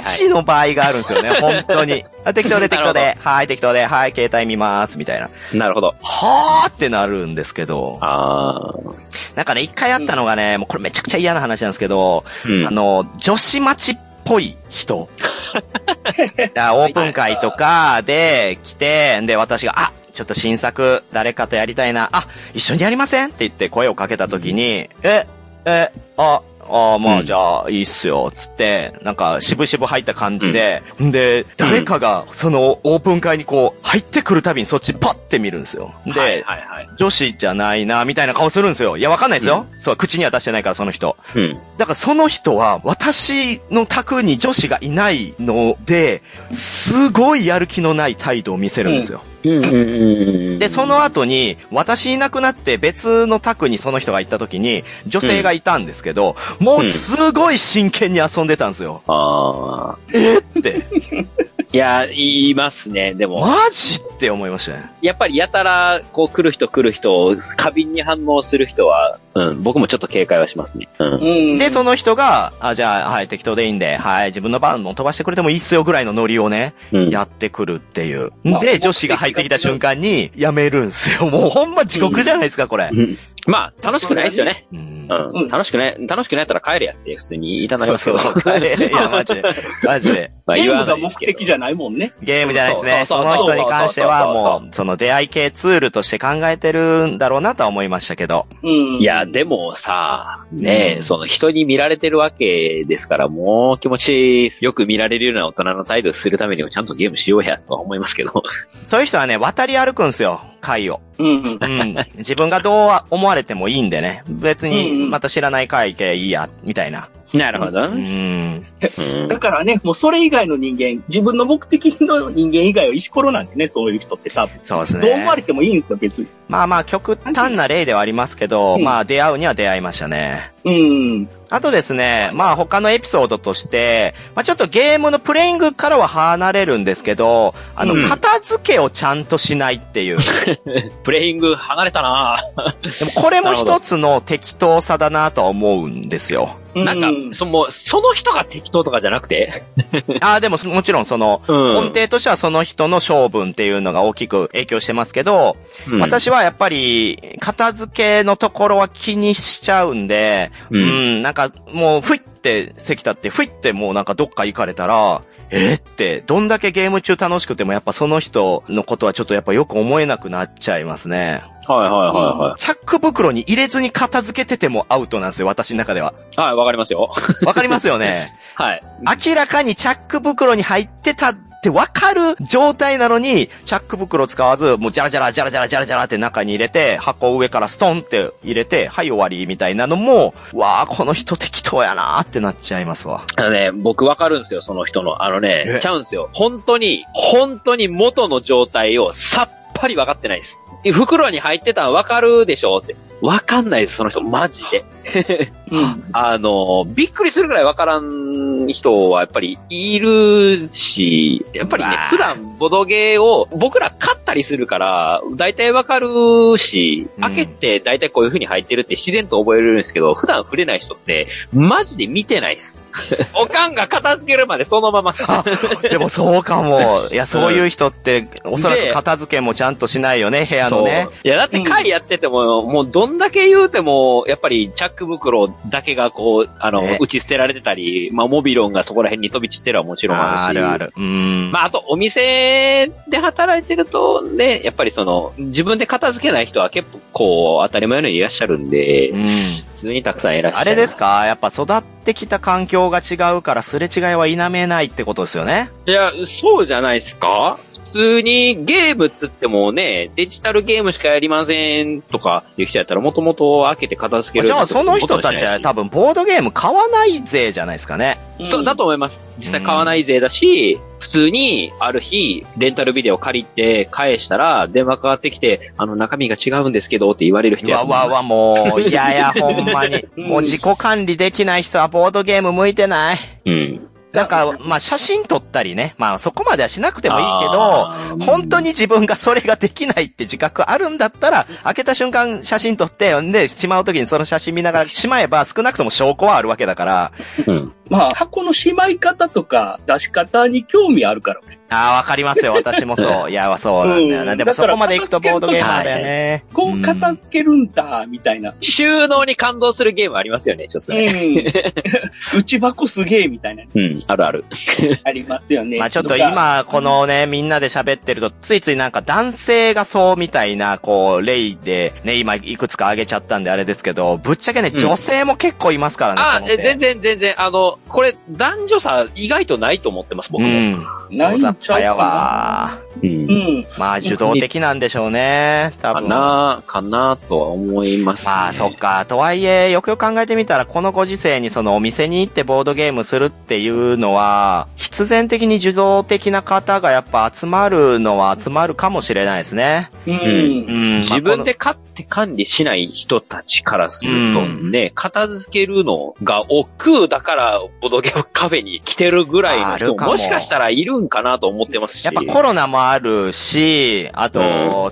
ガチの場合があるんですよね、本当に。あ適当で適当なで、はい適当で、はい携帯見ます、みたいな。なるほど。はーってなるんですけど、ああ。なんかね、一回あったのがね、もうこれめちゃくちゃ嫌な話なんですけど、うん。あの、女子待ちっぽい人。オープン会とかで来て、で、私が、あ、ちょっと新作誰かとやりたいな、あ、一緒にやりません？って言って声をかけた時に、え、え、あ、あまあ、うんじゃあ、いいっすよ、つって、なんか、渋々入った感じで、んで、誰かが、その、オープン会にこう、入ってくるたびにそっちパッて見るんですよ。で、はいはいはい。女子じゃないな、みたいな顔するんですよ。いや、わかんないですよ。そう、口には出してないから、その人。うん。だからその人は、私の宅に女子がいないので、すごいやる気のない態度を見せるんですよ。うんうんうん。で、その後に、私いなくなって別の宅にその人が行った時に、女性がいたんですけど、もうすごい真剣に遊んでたんですよ。ああ。えって。いや、言いますね。でも、マジって思いましたね。やっぱりやたら、こう来る人来る人、過敏に反応する人は、うん、僕もちょっと警戒はしますね。うん。うん。で、その人が、あ、じゃあ、はい、適当でいいんで、はい、自分の番も飛ばしてくれてもいいっすよぐらいのノリをね、うん。やってくるっていう。まあで、女子が入ってきた瞬間に、やめるんすよ。もうほんま地獄じゃないですか、これ。うんまあ、楽しくないですよね。うん楽しくない、楽しくないやったら帰れやって普通に言いたなりそうますけど。そう。いや、マジで。マジで。ゲームが目的じゃないもんね。ゲームじゃないですね。そそうそうそうの人に関してはそうそうそうもう、その出会い系ツールとして考えてるんだろうなとは思いましたけど。うん。いや、でもさ、ねえ、うんその人に見られてるわけですから、もう気持ちよく見られるような大人の態度をするためにはちゃんとゲームしようやとは思いますけど。そういう人はね、渡り歩くんすよ、会を。うん。うん。自分がどう思われてもいいんでね。別に、また知らない会系いいや、みたいな。なるほど。ううん。ん。だからね、もうそれ以外の人間、自分の目的の人間以外は石ころなんでね、そういう人って多分。そうですどう思われね。てもいいんですよ、別に。まあまあ、極端な例ではありますけど、うんまあ、出会うには出会いましたね。うん。あとですね、まあ他のエピソードとして、まあちょっとゲームのプレイングからは離れるんですけど、あの、うん。片付けをちゃんとしないっていう。プレイング離れたな。でもこれも一つの適当さだなとは思うんですよ。なんか、その、その人が適当とかじゃなくて、あ あ、でももちろんその、うん。根底としてはその人の性分っていうのが大きく影響してますけど、うん。私はやっぱり、片付けのところは気にしちゃうんで、ううんん、なんかもう、ふいって席立って、ふいってもうなんかどっか行かれたら、えーって、どんだけゲーム中楽しくてもやっぱその人のことはちょっとやっぱよく思えなくなっちゃいますね。はいはいはチャック袋に入れずに片付けててもアウトなんですよ、私の中では。いはい。はい、わかりますよ。わかりますよね。はい。明らかにチャック袋に入ってたってわかる状態なのに、チャック袋使わず、もうジャラジャラジャラジャラジャラジャラって中に入れて、箱を上からストンって入れて、はい終わりみたいなのも、わあこの人適当やなーってなっちゃいますわ。あのね、僕わかるんですよ、その人の。あのえ？ね、ちゃうんですよ。本当に、本当に元の状態をさっぱり分かってないです。袋に入ってたの分かるでしょって。分かんないです、その人。マジで。うん。あの、びっくりするぐらい分からん人はやっぱりいるし、やっぱりね普段ボドゲーを僕ら買ったりするから、大体分かるし、うん開けて大体こういう風に入ってるって自然と覚えれるんですけど、普段触れない人って、マジで見てないです。おかんが片付けるまでそのまま。でもそうかも。いや、そういう人って、おそらく片付けもちゃんとしないよね、部屋のね。いや、だって会やってても、もうどんだけ言うても、やっぱりチャック袋だけがこう、あの、ね打ち捨てられてたり、まあ、モビロンがそこら辺に飛び散ってるはもちろんあるし。あるある。うん。まあ、あと、お店で働いてると、ね、やっぱりその、自分で片付けない人は結構当たり前のようにいらっしゃるんで、うん。普通にたくさんいらっしゃる。あれですか？やっぱ育ってきた環境が違うからすれ違いは否めないってことですよね？いや、そうじゃないですか？普通にゲームっつってもね、デジタルゲームしかやりませんとかいう人やったらもともと開けて片付ける。じゃあその人たちは多分ボードゲーム買わないぜじゃないですかね。そう、だと思います。実際買わない税だし、普通に、ある日、レンタルビデオ借りて返したら、電話かかってきて、あの、中身が違うんですけどって言われる人やうわわわ、もう、いやいや、ほんまに。うんもう自己管理できない人はボードゲーム向いてない。うん。なんか、まあ写真撮ったりね。まあそこまではしなくてもいいけあど、本当に自分がそれができないって自覚あるんだったら、開けた瞬間写真撮って、んで、しまう時にその写真見ながらしまえば少なくとも証拠はあるわけだから、うん。まあ、箱のしまい方とか出し方に興味あるからね。ああ、わかりますよ。私もそう。いや、そうなんだよな。うんでもそこまで行くとボードゲーマーだよね。こう片付けるんだ、みたいな。収納に感動するゲームありますよね、ちょっとうね。ん。内箱すげえ、みたいな。うん、あるある。ありますよね。まあちょっとか、今、このね、みんなで喋ってると、ついついなんか男性がそうみたいな、こう、例で、ね、今いくつか挙げちゃったんであれですけど、ぶっちゃけね、うん女性も結構いますからね。あ、全然全然、あの、これ、男女差意外とないと思ってます、僕も。うん。ないんちゃうか大雑把やわ。う。うんん。まあ、受動的なんでしょうね。多か分。なかなとは思います、ね。まあ、そっか。とはいえ、よくよく考えてみたら、このご時世にそのお店に行ってボードゲームするっていうのは、必然的に受動的な方がやっぱ集まるのは集まるかもしれないですね。うん。うん。自分で買って管理しない人たちからするとね、片付けるのが億劫だから、ボドゲカフェに来てるぐらいの人ももしかしたらいるんかなと思ってますし。やっぱコロナもあるし、あと、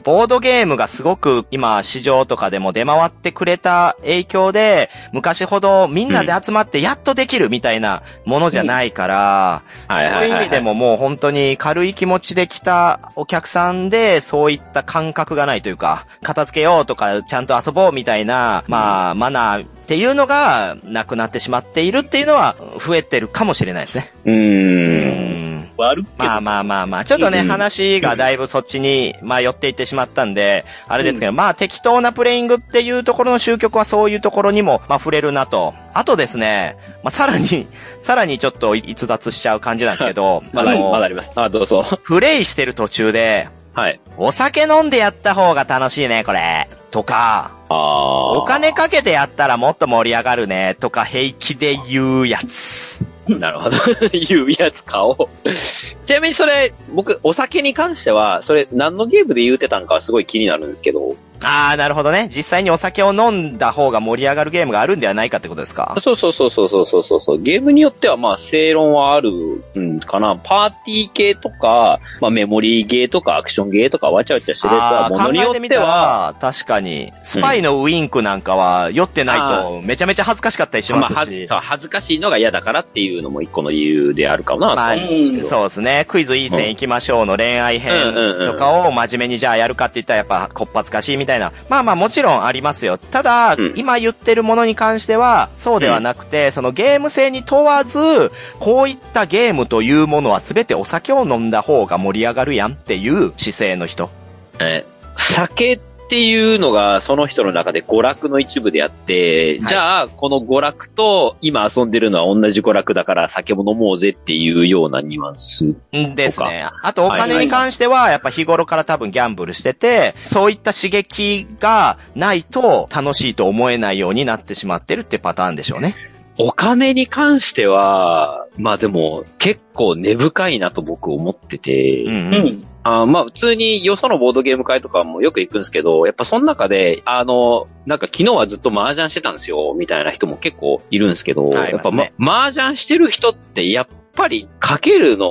ボードゲームがすごく今市場とかでも出回ってくれた影響で、昔ほどみんなで集まってやっとできるみたいなものじゃないから、そういう意味でももう本当に軽い気持ちで来たお客さんで、そういった感覚がないというか、片付けようとか、ちゃんと遊ぼうみたいな、まあ、マナーっていうのがなくなってしまっているっていうのは増えてるかもしれないですね。うー。うんんあるけど。まあまあまあまあ、ちょっとね、うん話がだいぶそっちに、まあ寄っていってしまったんで、あれですけど、まあ適当なプレイングっていうところの終局はそういうところにも、まあ触れるなと。あとですね、まあさらに、さらにちょっと逸脱しちゃう感じなんですけど、まだ、あのまだあります。あ、どうぞ。プレイしてる途中で、はい。お酒飲んでやった方が楽しいね、これ。とか。お金かけてやったらもっと盛り上がるね、とか平気で言うやつ。なるほど。言うやつ買おう。ちなみにそれ、僕、お酒に関しては、それ何のゲームで言うてたんかはすごい気になるんですけど。あー、なるほどね。実際にお酒を飲んだ方が盛り上がるゲームがあるんではないかってことですか？そうそうそうそうそうそうそう。ゲームによってはまあ正論はあるんかな。パーティー系とか、まあメモリーゲーとかアクションゲーとかわちゃわちゃしてるやつはものによっては、ら、確かに、スパイのウィンクなんかは酔ってないとめちゃめちゃ恥ずかしかったりしますし。そう恥ずかしいのが嫌だからっていうのも一個の理由であるかなとまあ。そうですね。クイズいい線行きましょうの恋愛編とかを真面目にじゃあやるかって言ったらやっぱこっぱずかしいみたいな。まあまあもちろんありますよ。ただ、うん今言ってるものに関してはそうではなくて、そのゲーム性に問わず、こういったゲームというものは全てお酒を飲んだ方が盛り上がるやんっていう姿勢の人。え酒っていうのがその人の中で娯楽の一部であって、はいじゃあ、この娯楽と今遊んでるのは同じ娯楽だから酒も飲もうぜっていうようなニュアンス。んですね。あとお金に関しては、やっぱ日頃から多分ギャンブルしてて、そういった刺激がないと楽しいと思えないようになってしまってるってパターンでしょうね。お金に関しては、まあでも結構根深いなと僕思ってて、うんううん。ん。あーまあ普通によそのボードゲーム会とかもよく行くんですけど、やっぱその中で、あの、なんか昨日はずっと麻雀してたんですよ、みたいな人も結構いるんですけど、はいやっぱ、ま、麻雀してる人ってやっぱりかけるの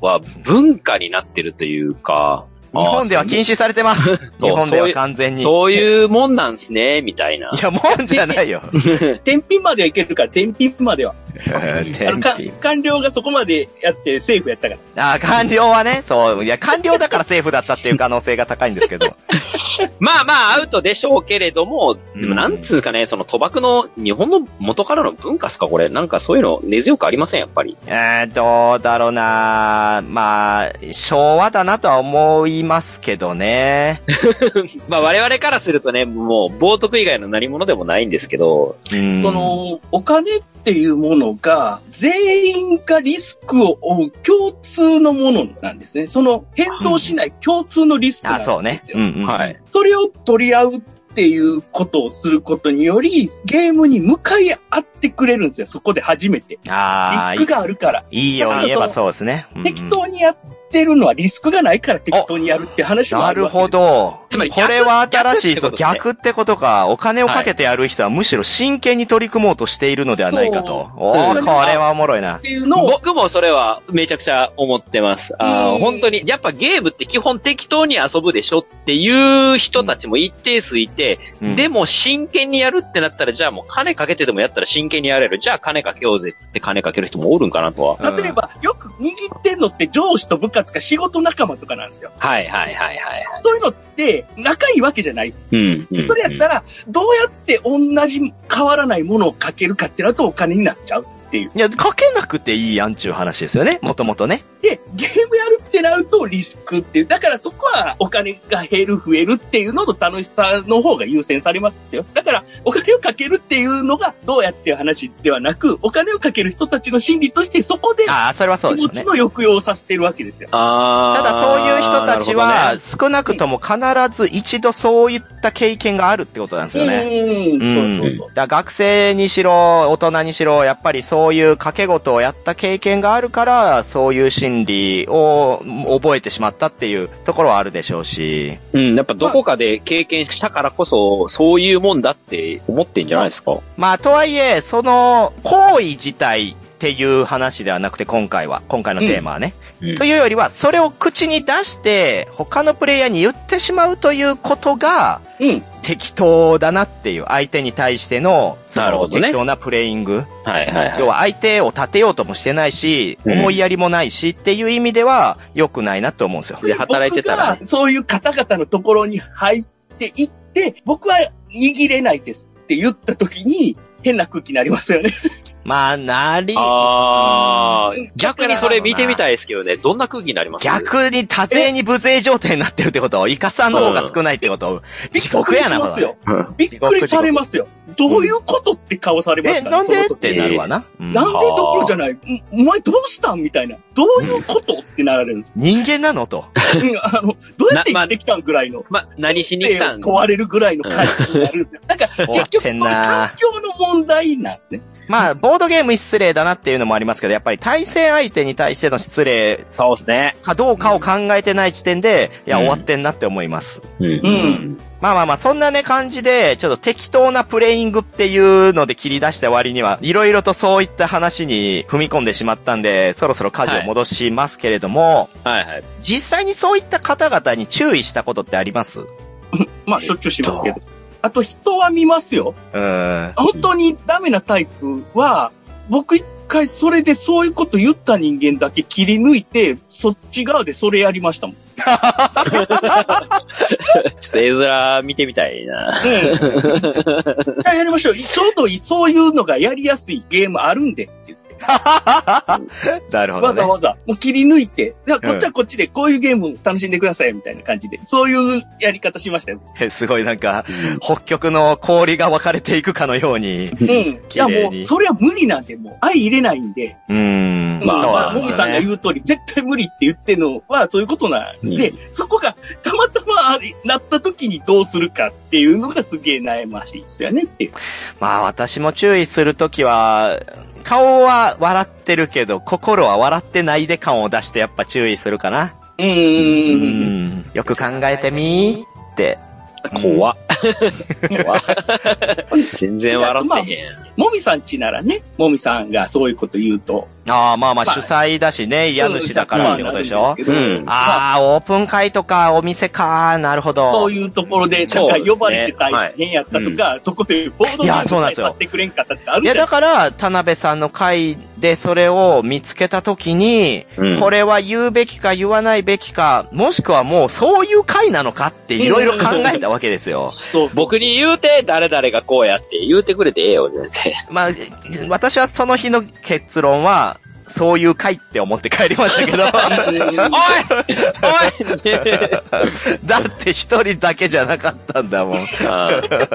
は文化になってるというか、日本では禁止されてます。日本では完全に。いそういうもんなんすね、みたいな。や、もんじゃないよ。天品まではいけるから、天品までは。あの官僚がそこまでやってセーフやったから。あ、官僚はね、そう。いや、官僚だからセーフだったっていう可能性が高いんですけど。まあまあアウトでしょうけれども、でもなんつうかね、その賭博の日本の元からの文化っすかこれ。なんかそういうの根強くありませんやっぱり。えー、どうだろうなまあ、昭和だなとは思いますけどね。まあ我々からするとね、もう冒涜以外の何者でもないんですけど、うんその、お金っていうものが、全員がリスクを負う共通のものなんですね。その変動しない共通のリスクなんあ、ですよ。そうね。うんうん。はい。それを取り合うっていうことをすることにより、ゲームに向かい合ってくれるんですよ。そこで初めて。リああ、スクがあるから。いいように言えばそうですね。うんうん適当にやってるのはリスクがないから適当にやるって話もあるわけなるほ。ど。つまりこれは新しいぞ。逆ってことですね逆ってことか。お金をかけてやる人はむしろ真剣に取り組もうとしているのではないかと。そうおこれはおもろいなっ。ていうのを、僕もそれはめちゃくちゃ思ってます。あ本当に、やっぱゲームって基本適当に遊ぶでしょっていう人たちも一定数いて、うんでも真剣にやるってなったら、じゃあもう金かけてでもやったら真剣にやれる。じゃあ金かけようぜっつって金かける人もおるんかなとは。うん例えば、よく握ってんのって上司と部下とか仕事仲間とかなんですよ。はいはいはいはい。そういうのって仲いいわけじゃない。うん。うんそれやったら、どうやって同じ変わらないものをかけるかってなるとお金になっちゃう。っていう。いや、かけなくていいやんちゅう話ですよね。もともとね。で、ゲームやるってなるとリスクっていう。だからそこはお金が減る増えるっていうのと楽しさの方が優先されますってよ。だからお金をかけるっていうのがどうやっていう話ではなく、お金をかける人たちの心理としてそこでああ、それはそうですよね。気持ちの抑揚をさせてるわけですよ。あただそういう人たちは、少なくとも必ず一度そういった経験があるってことなんですよね。うん。うんそうそうそう。だ学生にしろ、大人にしろ、やっぱりそういう掛け事をやった経験があるから、そういう心理を覚えてしまったっていうところはあるでしょうし。うん、やっぱどこかで経験したからこそ、そういうもんだって思ってんじゃないですか？まあ、とはいえ、その行為自体っていう話ではなくて、今回は、今回のテーマはね。うんというよりは、それを口に出して、他のプレイヤーに言ってしまうということが、うん。適当だなっていう、相手に対しての、そのなるほどね適当なプレイング。はいはいはい。要は相手を立てようともしてないし、うん思いやりもないしっていう意味では良くないなと思うんですよ。で働いてたらそういう方々のところに入っていって、僕は握れないですって言った時に、変な空気になりますよね。まあ、なり、ああうん、逆にそれ見てみたいですけどね、どんな空気になります？逆に多勢に無勢状態になってるってこと、イカさんの方が少ないってこと、地獄やな、これびっくりしますよ。うんびっくりされますよ。どういうことって顔されますえ、か？らなんで？ってなるわな。うんなんでどころじゃない。んお前どうしたんみたいな。どういうことってなられるんです。人間なのと。うんあの、どうやって生きてきたんぐらいの。ま、何しに来たん？問われるぐらいの感じになるんですよ。なんか、結局、そのんな環境の問題なんですね。まあ、ボードゲーム失礼だなっていうのもありますけど、やっぱり対戦相手に対しての失礼そうですね。かどうかを考えてない時点で、いや、うん終わってんなって思います。うんうんまあまあまあ、そんなね感じで、ちょっと適当なプレイングっていうので切り出した割には、いろいろとそういった話に踏み込んでしまったんで、そろそろ舵を戻しますけれども、はいはい。実際にそういった方々に注意したことってあります？まあ、しょっちゅうしますけど。あと、人は見ますよ。うーん。本当にダメなタイプは、僕一回それでそういうこと言った人間だけ切り抜いて、そっち側でそれやりましたもん。ちょっと絵面見てみたいな。うん。やりましょう。ちょうどそういうのがやりやすいゲームあるんでって言って。なるほどね。わざわざ、もう切り抜いて、こっちはこっちでこういうゲーム楽しんでくださいみたいな感じで、そういうやり方しましたよ。すごいなんか、北極の氷が分かれていくかのように。うん。いやもう、それは無理なんで、もう、相入れないんで、うーん。まあ、まあ、もみさんがね。言う通り、絶対無理って言ってるのは、そういうことなんで、そこが、たまたまなった時にどうするかっていうのがすげえ悩ましいですよねっていう。まあ私も注意するときは、顔は笑ってるけど、心は笑ってないで感を出してやっぱ注意するかな。うん。ん。よく考えてみーって。怖っ。怖っ 全然笑ってへん。もみさんちならね、もみさんがそういうこと言うと。ああ、まあまあまあ。主催だしね、家主だからってことでしょ？うんうん。ああ、オープン会とかお店か、なるほど。そういうところで、なんか呼ばれて大変やったとか、そこでボードいゲームやそうなんですよ。させてくれんかったとかあるいや、じゃんだから、田辺さんの会でそれを見つけたときに、うん。これは言うべきか言わないべきか、もしくはもうそういう会なのかっていろいろ考えたわけですよ。そう。僕に言うて、誰々がこうやって言うてくれてええよ、全然。まあ、私はその日の結論は、そういう会って思って帰りましたけど。お いだって一人だけじゃなかったんだもん。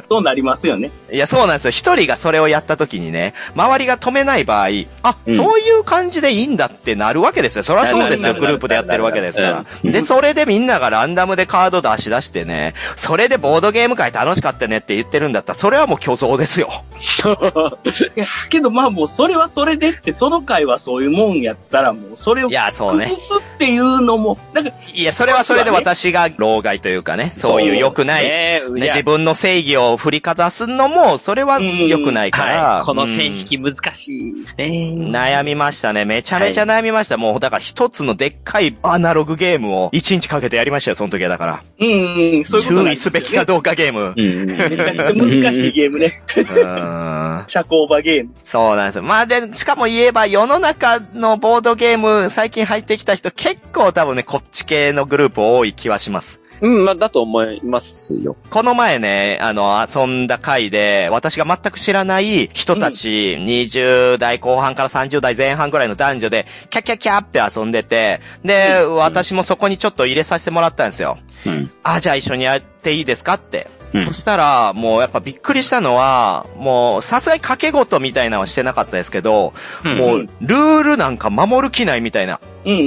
そうなりますよね。いや、そうなんですよ。一人がそれをやった時にね、周りが止めない場合、あ、うんそういう感じでいいんだってなるわけですよ。そりゃそうですよ。グループでやってるわけですから。うんで、それでみんながランダムでカード出し出してね、それでボードゲーム会楽しかったねって言ってるんだったら、それはもう虚像ですよ。けどまあもうそれはそれでって、その回はそういうもんやったらもうそれをいや、そうね崩。すっていうのも、なんか、いや、それはそれで私が老害というかね、そういう良くない、ね、自分の正義を振りかざすのも、それは良くないから。はい。この線引うんき難しいですね。悩みましたね。めちゃめちゃ悩みました。もう、だから一つのでっかいアナログゲームを一日かけてやりましたよ、その時はだから。うんうん、そういうこと注意ですべきかどうかゲーム。うん。めちゃくちゃ難しいゲームね。うーん社交場ゲーム。そうなんですよ。まあで、しかも言えば世の中のボードゲーム最近入ってきた人結構多分ね、こっち系のグループ多い気はします。うん、まあ、だと思いますよ。この前ね、あの、遊んだ回で、私が全く知らない人たち、20代後半から30代前半ぐらいの男女で、キャッキャッキャーって遊んでて、で、私もそこにちょっと入れさせてもらったんですよ。うん。あ、じゃあ一緒にやっていいですかって。うんそしたら、もうやっぱびっくりしたのは、もうさすがに掛け事みたいなのはしてなかったですけど、もうルールなんか守る気ないみたいな。うんう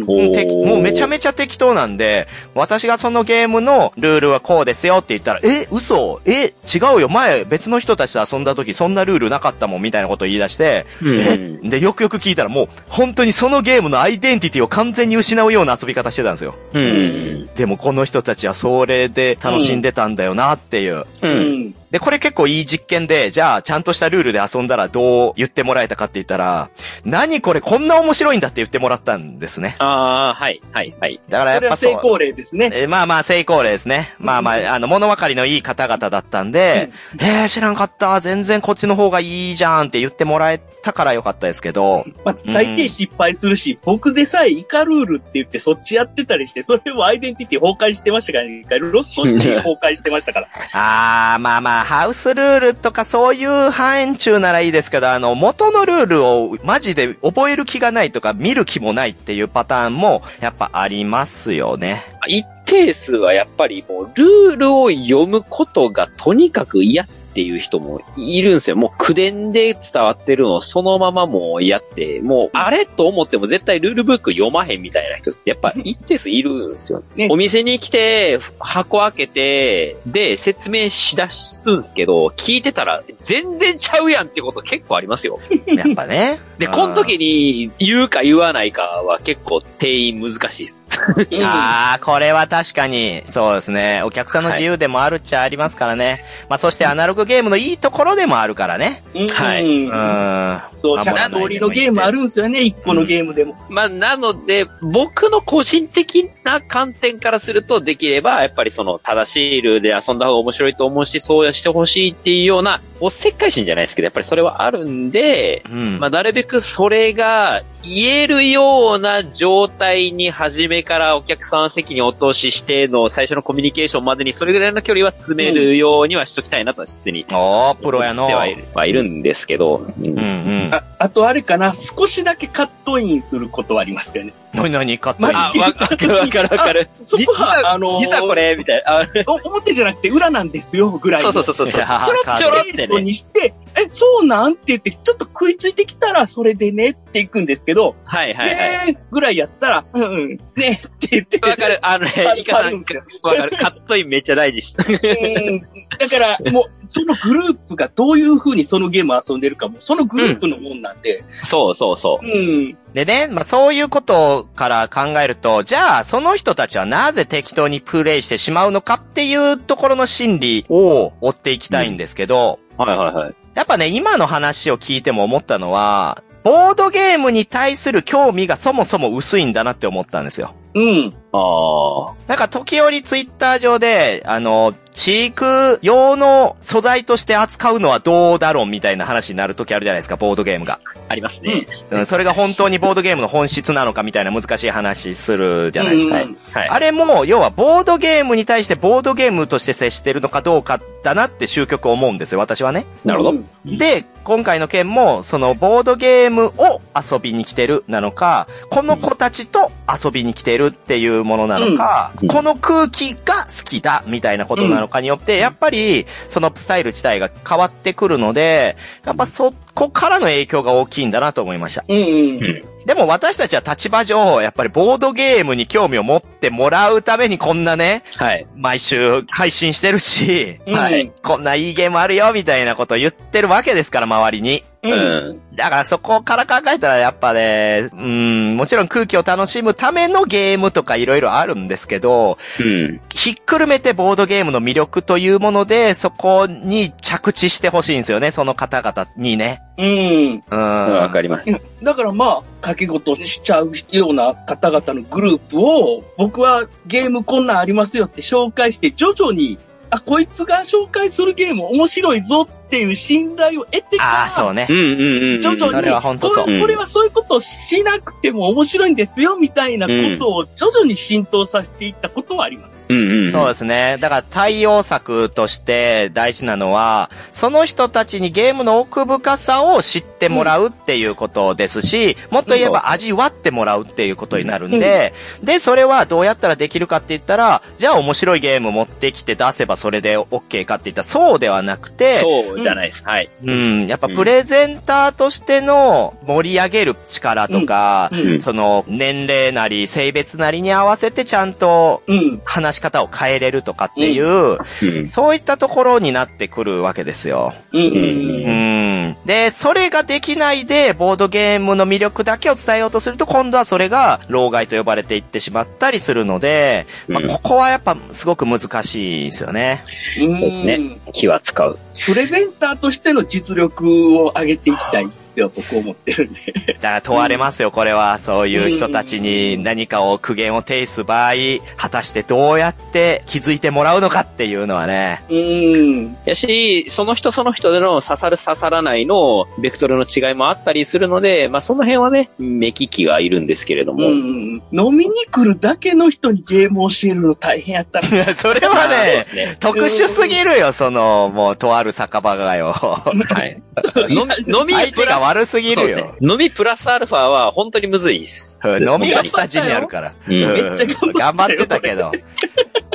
ん。おーてきもうめちゃめちゃ適当なんで、私がそのゲームのルールはこうですよって言ったら、え、嘘？え、違うよ前別の人たちと遊んだ時そんなルールなかったもんみたいなことを言い出して、うんえ、で、よくよく聞いたらもう本当にそのゲームのアイデンティティを完全に失うような遊び方してたんですよ。うん。でもこの人たちはそれで楽しんでたんだよなっていう。う。うんん。で、これ結構いい実験で、じゃあ、ちゃんとしたルールで遊んだらどう言ってもらえたかって言ったら、何これこんな面白いんだって言ってもらったんですね。ああ、はい、はい、はい。だからやそっぱそう。れは成功例ですね。えーまあまあ成功例ですね。まあまあ、あの、物分かりのいい方々だったんで、えー、知らんかった。全然こっちの方がいいじゃんって言ってもらえたからよかったですけど、まあ、大抵失敗するし、僕でさえイカルールって言ってそっちやってたりして、それもアイデンティティ崩壊してましたからね。ロストして 崩壊してましたから。あー、まあまあ、ハウスルールとかそういう範囲中ならいいですけど、あの、元のルールをマジで覚える気がないとか見る気もないっていうパターンもやっぱありますよね。一定数はやっぱりもうルールを読むことがとにかく嫌っていう人もいるんですよ。もう口伝で伝わってるのをそのままもうやって、もうあれと思っても絶対ルールブック読まへんみたいな人ってやっぱ一定数いるんですよ。ねお店に来て、箱開けて、で、説明しだすんですけど、聞いてたら全然ちゃうやんってこと結構ありますよ。やっぱね。で、この時に言うか言わないかは結構店員難しいです。ああ、これは確かに、そうですね。お客さんの自由でもあるっちゃありますからね。まあそしてアナログゲームのいいところでもあるからね。うんはいうん。まそう、守らない100通りのゲームあるんですよね、一個のゲームでも。まあ、なので、僕の個人的な観点からすると、できれば、やっぱりその、正しいルールで遊んだ方が面白いと思うし、そうしてほしいっていうような、おせっかい心じゃないですけど、やっぱりそれはあるんで、うん。まあ、なるべくそれが言えるような状態に初めからお客さん席に落とししての最初のコミュニケーションまでにそれぐらいの距離は詰めるようにはしときたいなとは実におー、プロやの。ではいるはいるんですけど、うんうんうん。ああとあれかな、少しだけカットインすることはありますけどね。なになにカットインあ、わかるわかるわかる。そこは、実はあのー実はこれ、みたいな。表じゃなくて裏なんですよ、ぐらいの。そうそうそうそう。ちょろっちょろってね。にして、え、そうなん？って言って、ちょっと食いついてきたら、それでねっていくんですけど、はいはいはい。ねぐらいやったら、うんうん、ねって言って。わかる。あのねイカさんわかる。カットインめっちゃ大事です。うんだから、もう、そのグループがどういう風にそのゲームを遊んでるかも、そのグループのもんなんで、そうそうそう。うん。でね、まあそういうことから考えると、じゃあその人たちはなぜ適当にプレイしてしまうのかっていうところの心理を追っていきたいんですけど、はいはいはい。やっぱね、今の話を聞いても思ったのは、ボードゲームに対する興味がそもそも薄いんだなって思ったんですよ。うん。ああ。なんか時折ツイッター上で、あの、チーク用の素材として扱うのはどうだろうみたいな話になる時あるじゃないですか、ボードゲームが。ありますね。うん、それが本当にボードゲームの本質なのかみたいな難しい話するじゃないですか。うんはい。あれも、要はボードゲームに対してボードゲームとして接してるのかどうかだなって終局思うんですよ、私はね。なるほど。うんで、今回の件も、そのボードゲームを遊びに来てるなのか、この子たちと遊びに来てるっていうものなのか、うん。この空気が好きだみたいなことなのかによって、やっぱり、そのスタイル自体が変わってくるので、やっぱそこからの影響が大きいんだなと思いました。うんうん。うん。でも私たちは立場上、やっぱりボードゲームに興味を持ってもらうためにこんなね、はい。毎週配信してるし、はいこんないいゲームあるよ、みたいなことを言ってるわけですから、周りに。う。うんん。だからそこから考えたらやっぱね、うん、もちろん空気を楽しむためのゲームとかいろいろあるんですけど、うん。ひっくるめてボードゲームの魅力というもので、そこに着地してほしいんですよね、その方々にね。うん。うん。わかりますだからまあ、掛け事しちゃうような方々のグループを、僕はゲームこんなんありますよって紹介して、徐々に、あ、こいつが紹介するゲーム面白いぞっっていう信頼を得てから、ああ、そうねう。んうんうんうん。徐々に、それは本当そうこれこれはそういうことをしなくても面白いんですよ、みたいなことを徐々に浸透させていったことはあります。うんうんうん。そうですね。だから対応策として大事なのは、その人たちにゲームの奥深さを知ってもらうっていうことですし、もっと言えば味わってもらうっていうことになるんで、で、それはどうやったらできるかって言ったら、じゃあ面白いゲーム持ってきて出せばそれで OK かって言ったらそうではなくて、そうじゃないです。はい。うん、やっぱプレゼンターとしての盛り上げる力とか、その年齢なり性別なりに合わせてちゃんとうん。話し方を変えれるとかっていう、うん。そういったところになってくるわけですよ。うん。うん。ううんん。で、それができないで、ボードゲームの魅力だけを伝えようとすると、今度はそれが、老害と呼ばれていってしまったりするので、まあ、うんここはやっぱ、すごく難しいですよね。そうですね。気は使う。プレゼンセンターとしての実力を上げていきたい。っては僕思ってるんで。だから問われますよ、これは。そういう人たちに何かを苦言を呈す場合、果たしてどうやって気づいてもらうのかっていうのはね。うん。やし、その人その人での刺さる刺さらないのベクトルの違いもあったりするので、まあその辺はね、目利きがいるんですけれども。うん。飲みに来るだけの人にゲームを教えるの大変やったな。それはね、すね。特殊すぎるよ、その、もう、とある酒場がよ。はい。飲み、飲み相手が悪すぎるよね。。飲みプラスアルファは本当にむずいです。飲みが下地にあるから。うんうんめっちゃ頑張ったよ頑張ってたけど。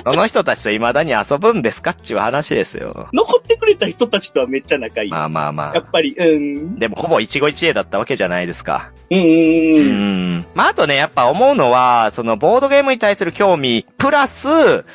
その人たちと未だに遊ぶんですかっていう話ですよ。残ってくれた人たちとはめっちゃ仲いい。まあまあまあ。やっぱり、うん。でもほぼ一期一会だったわけじゃないですか。うん。ううん。ん。まああとね、やっぱ思うのは、そのボードゲームに対する興味、プラス、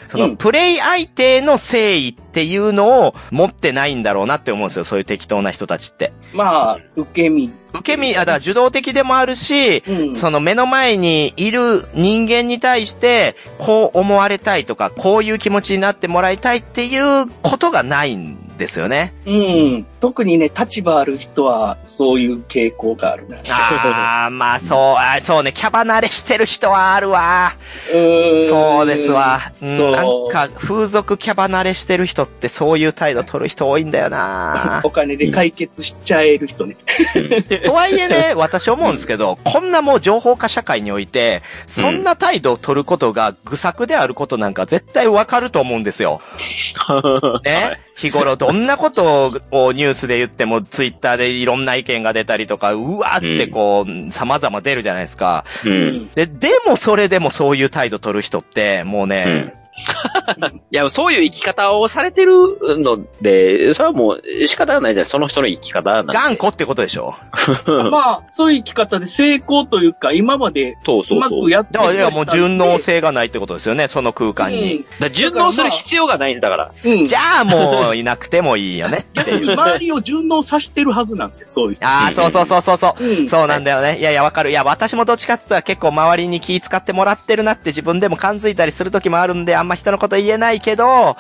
そのうんプレイ相手の誠意っていうのを持ってないんだろうなって思うんですよ。そういう適当な人たちって。まあ、受け身。受け身、あ、だから受動的でもあるし、うん。その目の前にいる人間に対して、こう思われたいとか、こういう気持ちになってもらいたいっていうことがないんですよね。うん。特にね、立場ある人は、そういう傾向があるな。ああ、まあそう、あそうね、キャバ慣れしてる人はあるわ。うんそうですわ。うんそうなんか、風俗キャバ慣れしてる人ってそういう態度取る人多いんだよな お金で解決しちゃえる人ね。とはいえね、私思うんですけど、こんなもう情報化社会において、そんな態度を取ることが愚策であることなんか絶対わかると思うんですよ。ね、日頃どんなことをニュースで言っても、ツイッターでいろんな意見が出たりとか、うわーってこう、様々出るじゃないですか。う。うんで、でもそれでもそういう態度取る人って、もうね、いや、そういう生き方をされてるので、それはもう仕方がないじゃないその人の生き方なんで。頑固ってことでしょ まあ、そういう生き方で成功というか、今までそうそううそう。まくやってだから、いや、もう順応性性がないってことですよね、その空間に。だから順応する必要がないんだから。うん。うん。じゃあもういなくてもいいよね って。周りを順応させてるはずなんですよ、そういう。ああ、そうそうそうそうそう。うんそうなんだよね。いやいや、わかる。いや、私もどっちかって言ったら結構周りに気使ってもらってるなって自分でも感づいたりする時もあるんで、あんま人のこと言えないけど、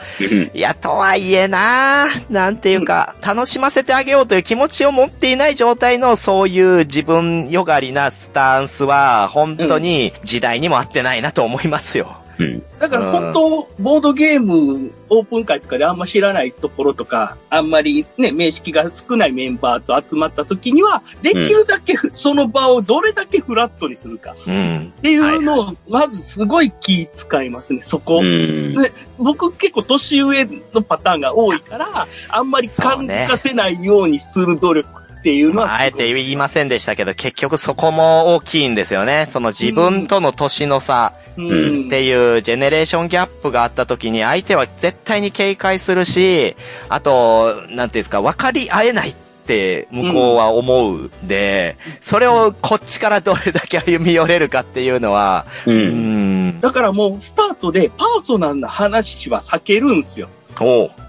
いや、とはいえななんていうか、楽しませてあげようという気持ちを持っていない状態のそういう自分よがりなスタンスは、本当に時代にも合ってないなと思いますよ。うん。だから本当、ボードゲーム、オープン会とかであんま知らないところとか、あんまりね、面識が少ないメンバーと集まった時には、できるだけその場をどれだけフラットにするかうん。っていうのを、まずすごい気使いますね、そこ。うん。僕結構年上のパターンが多いから、あんまり感づかせないようにする努力っていうのは、まあ、あえて言いませんでしたけど、結局そこも大きいんですよね。その自分との年の差うんっていうジェネレーションギャップがあった時に相手は絶対に警戒するし、あと、なんていうんですか、分かり合えないって向こうは思うんで、それをこっちからどれだけ歩み寄れるかっていうのは、う。うんん。だからもうスタートでパーソナルな話は避けるんですよ。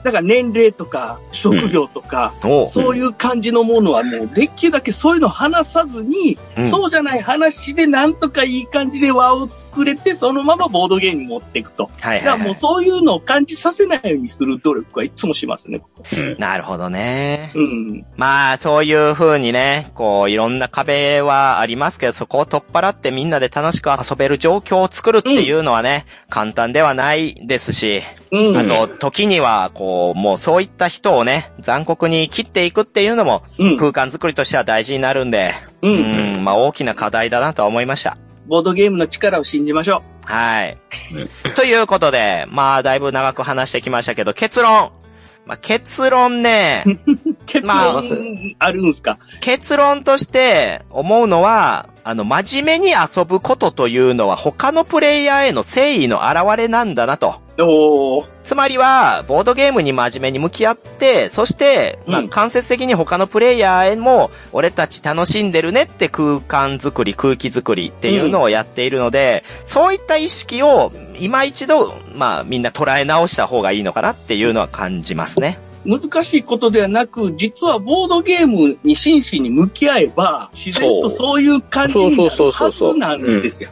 だから年齢とか職業とか、おうそういう感じのものはもうできるだけそういうの話さずに、うんそうじゃない話でなんとかいい感じで輪を作れて、そのままボードゲームに持っていくと。はいはい、だからもうはそういうのを感じさせないようにする努力はいつもしますね。い。なるほどね。うん。まあ、そういう風にね、こう、いろんな壁はありますけど、そこを取っ払ってみんなで楽しく遊べる状況を作るっていうのはね、簡単ではないですし、うん。あと、時には、ここう、もうそういった人をね、残酷に切っていくっていうのも、うん。空間作りとしては大事になるんで、う。うんん、まあ大きな課題だなとは思いました。ボードゲームの力を信じましょはい。ということで、まあだいぶ長く話してきましたけど、結論。まあ結論ね、う。結まあ論あるんすか？結論として思うのは、あの、真面目に遊ぶことというのは他のプレイヤーへの誠意の表れなんだなと。おー。つまりは、ボードゲームに真面目に向き合って、そして、まあ、うん間接的に他のプレイヤーへも、俺たち楽しんでるねって空間作り、空気作りっていうのをやっているので、そういった意識を、今一度、まあ、みんな捉え直した方がいいのかなっていうのは感じますね。難しいことではなく、実はボードゲームに真摯に向き合えば、自然とそういう感じになるはずなんですよ。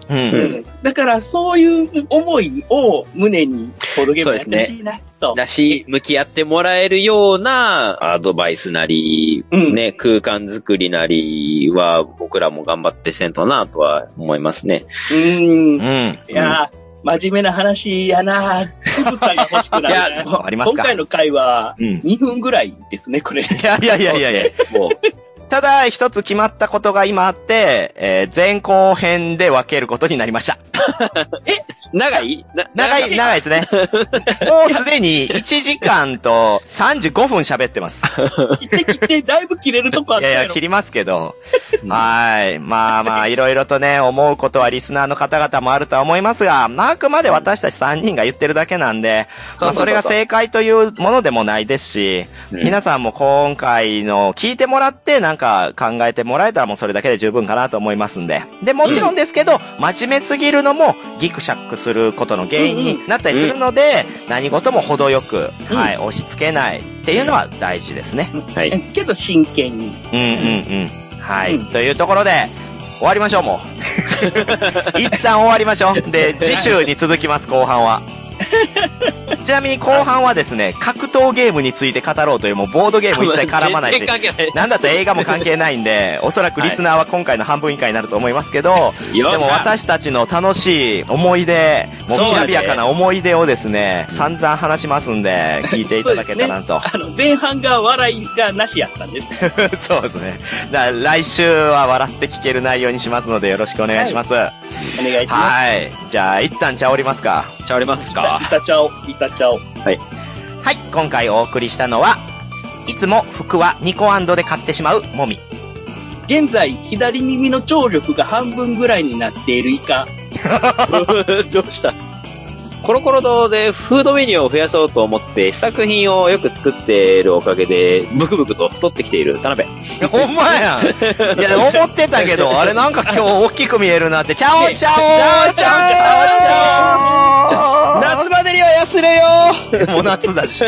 だからそういう思いを胸にボードゲームやってほしいな、と。だし、向き合ってもらえるようなアドバイスなり、うんね、空間作りなりは僕らも頑張ってせんとなとは思いますね。うーん。うん。いやー、真面目な話やな酢豚が欲しくなるな。いやありますか？今回の回はうん。い2分ぐらいですね、これ。やいやいやいやいや。もう、ただ、一つ決まったことが今あって、えー前後編で分けることになりました。長い？な長い、長い？ですね。もうすでに1時間と35分喋ってます。切って切って、だいぶ切れるとこあった。いやいや、切りますけど。はい。まあまあ、いろいろとね、思うことはリスナーの方々もあるとは思いますが、あくまで私たち3人が言ってるだけなんで、まあそれが正解というものでもないですし、うん皆さんも今回の聞いてもらってなんか考えてもらえたらもうそれだけで十分かなと思いますんで。で、もちろんですけど、真面目すぎるのもギクシャクすることの原因になったりするので、何事も程よく、うんはい、押し付けないっていうのは大事ですね。はい。けど真剣に。うんうんうん。はい。うんというところで、終わりましょう、もう。一旦終わりましょう。で、次週に続きます、後半は。ちなみに後半はですね、格闘ゲームについて語ろうというもうボードゲーム一切絡まないしない。なんだったら映画も関係ないんで、おそらくリスナーは今回の半分以下になると思いますけど、よでも私たちの楽しい思い出、もうきらびやかな思い出をですね、散々話しますんで、聞いていただけたらなと。あの、前半が笑いがなしやったんです。そうですね。だから来週は笑って聞ける内容にしますのでよろしくお願いします。はい。お願いします。じゃあ、一旦茶おりますか。ちゃおりますかいたちゃお、いたちゃお。はい。今回お送りしたのは、いつも服はニコで買ってしまうもみ。現在、左耳の聴力が半分ぐらいになっているイカ。どうした？コロコロ堂でフードメニューを増やそうと思って試作品をよく作っているおかげで、ブクブクと太ってきている田辺。ほんまやん。いや、思ってたけど、あれなんか今日大きく見えるなって。チャオチャオチャオチャオ夏までには痩せれよもう夏だし。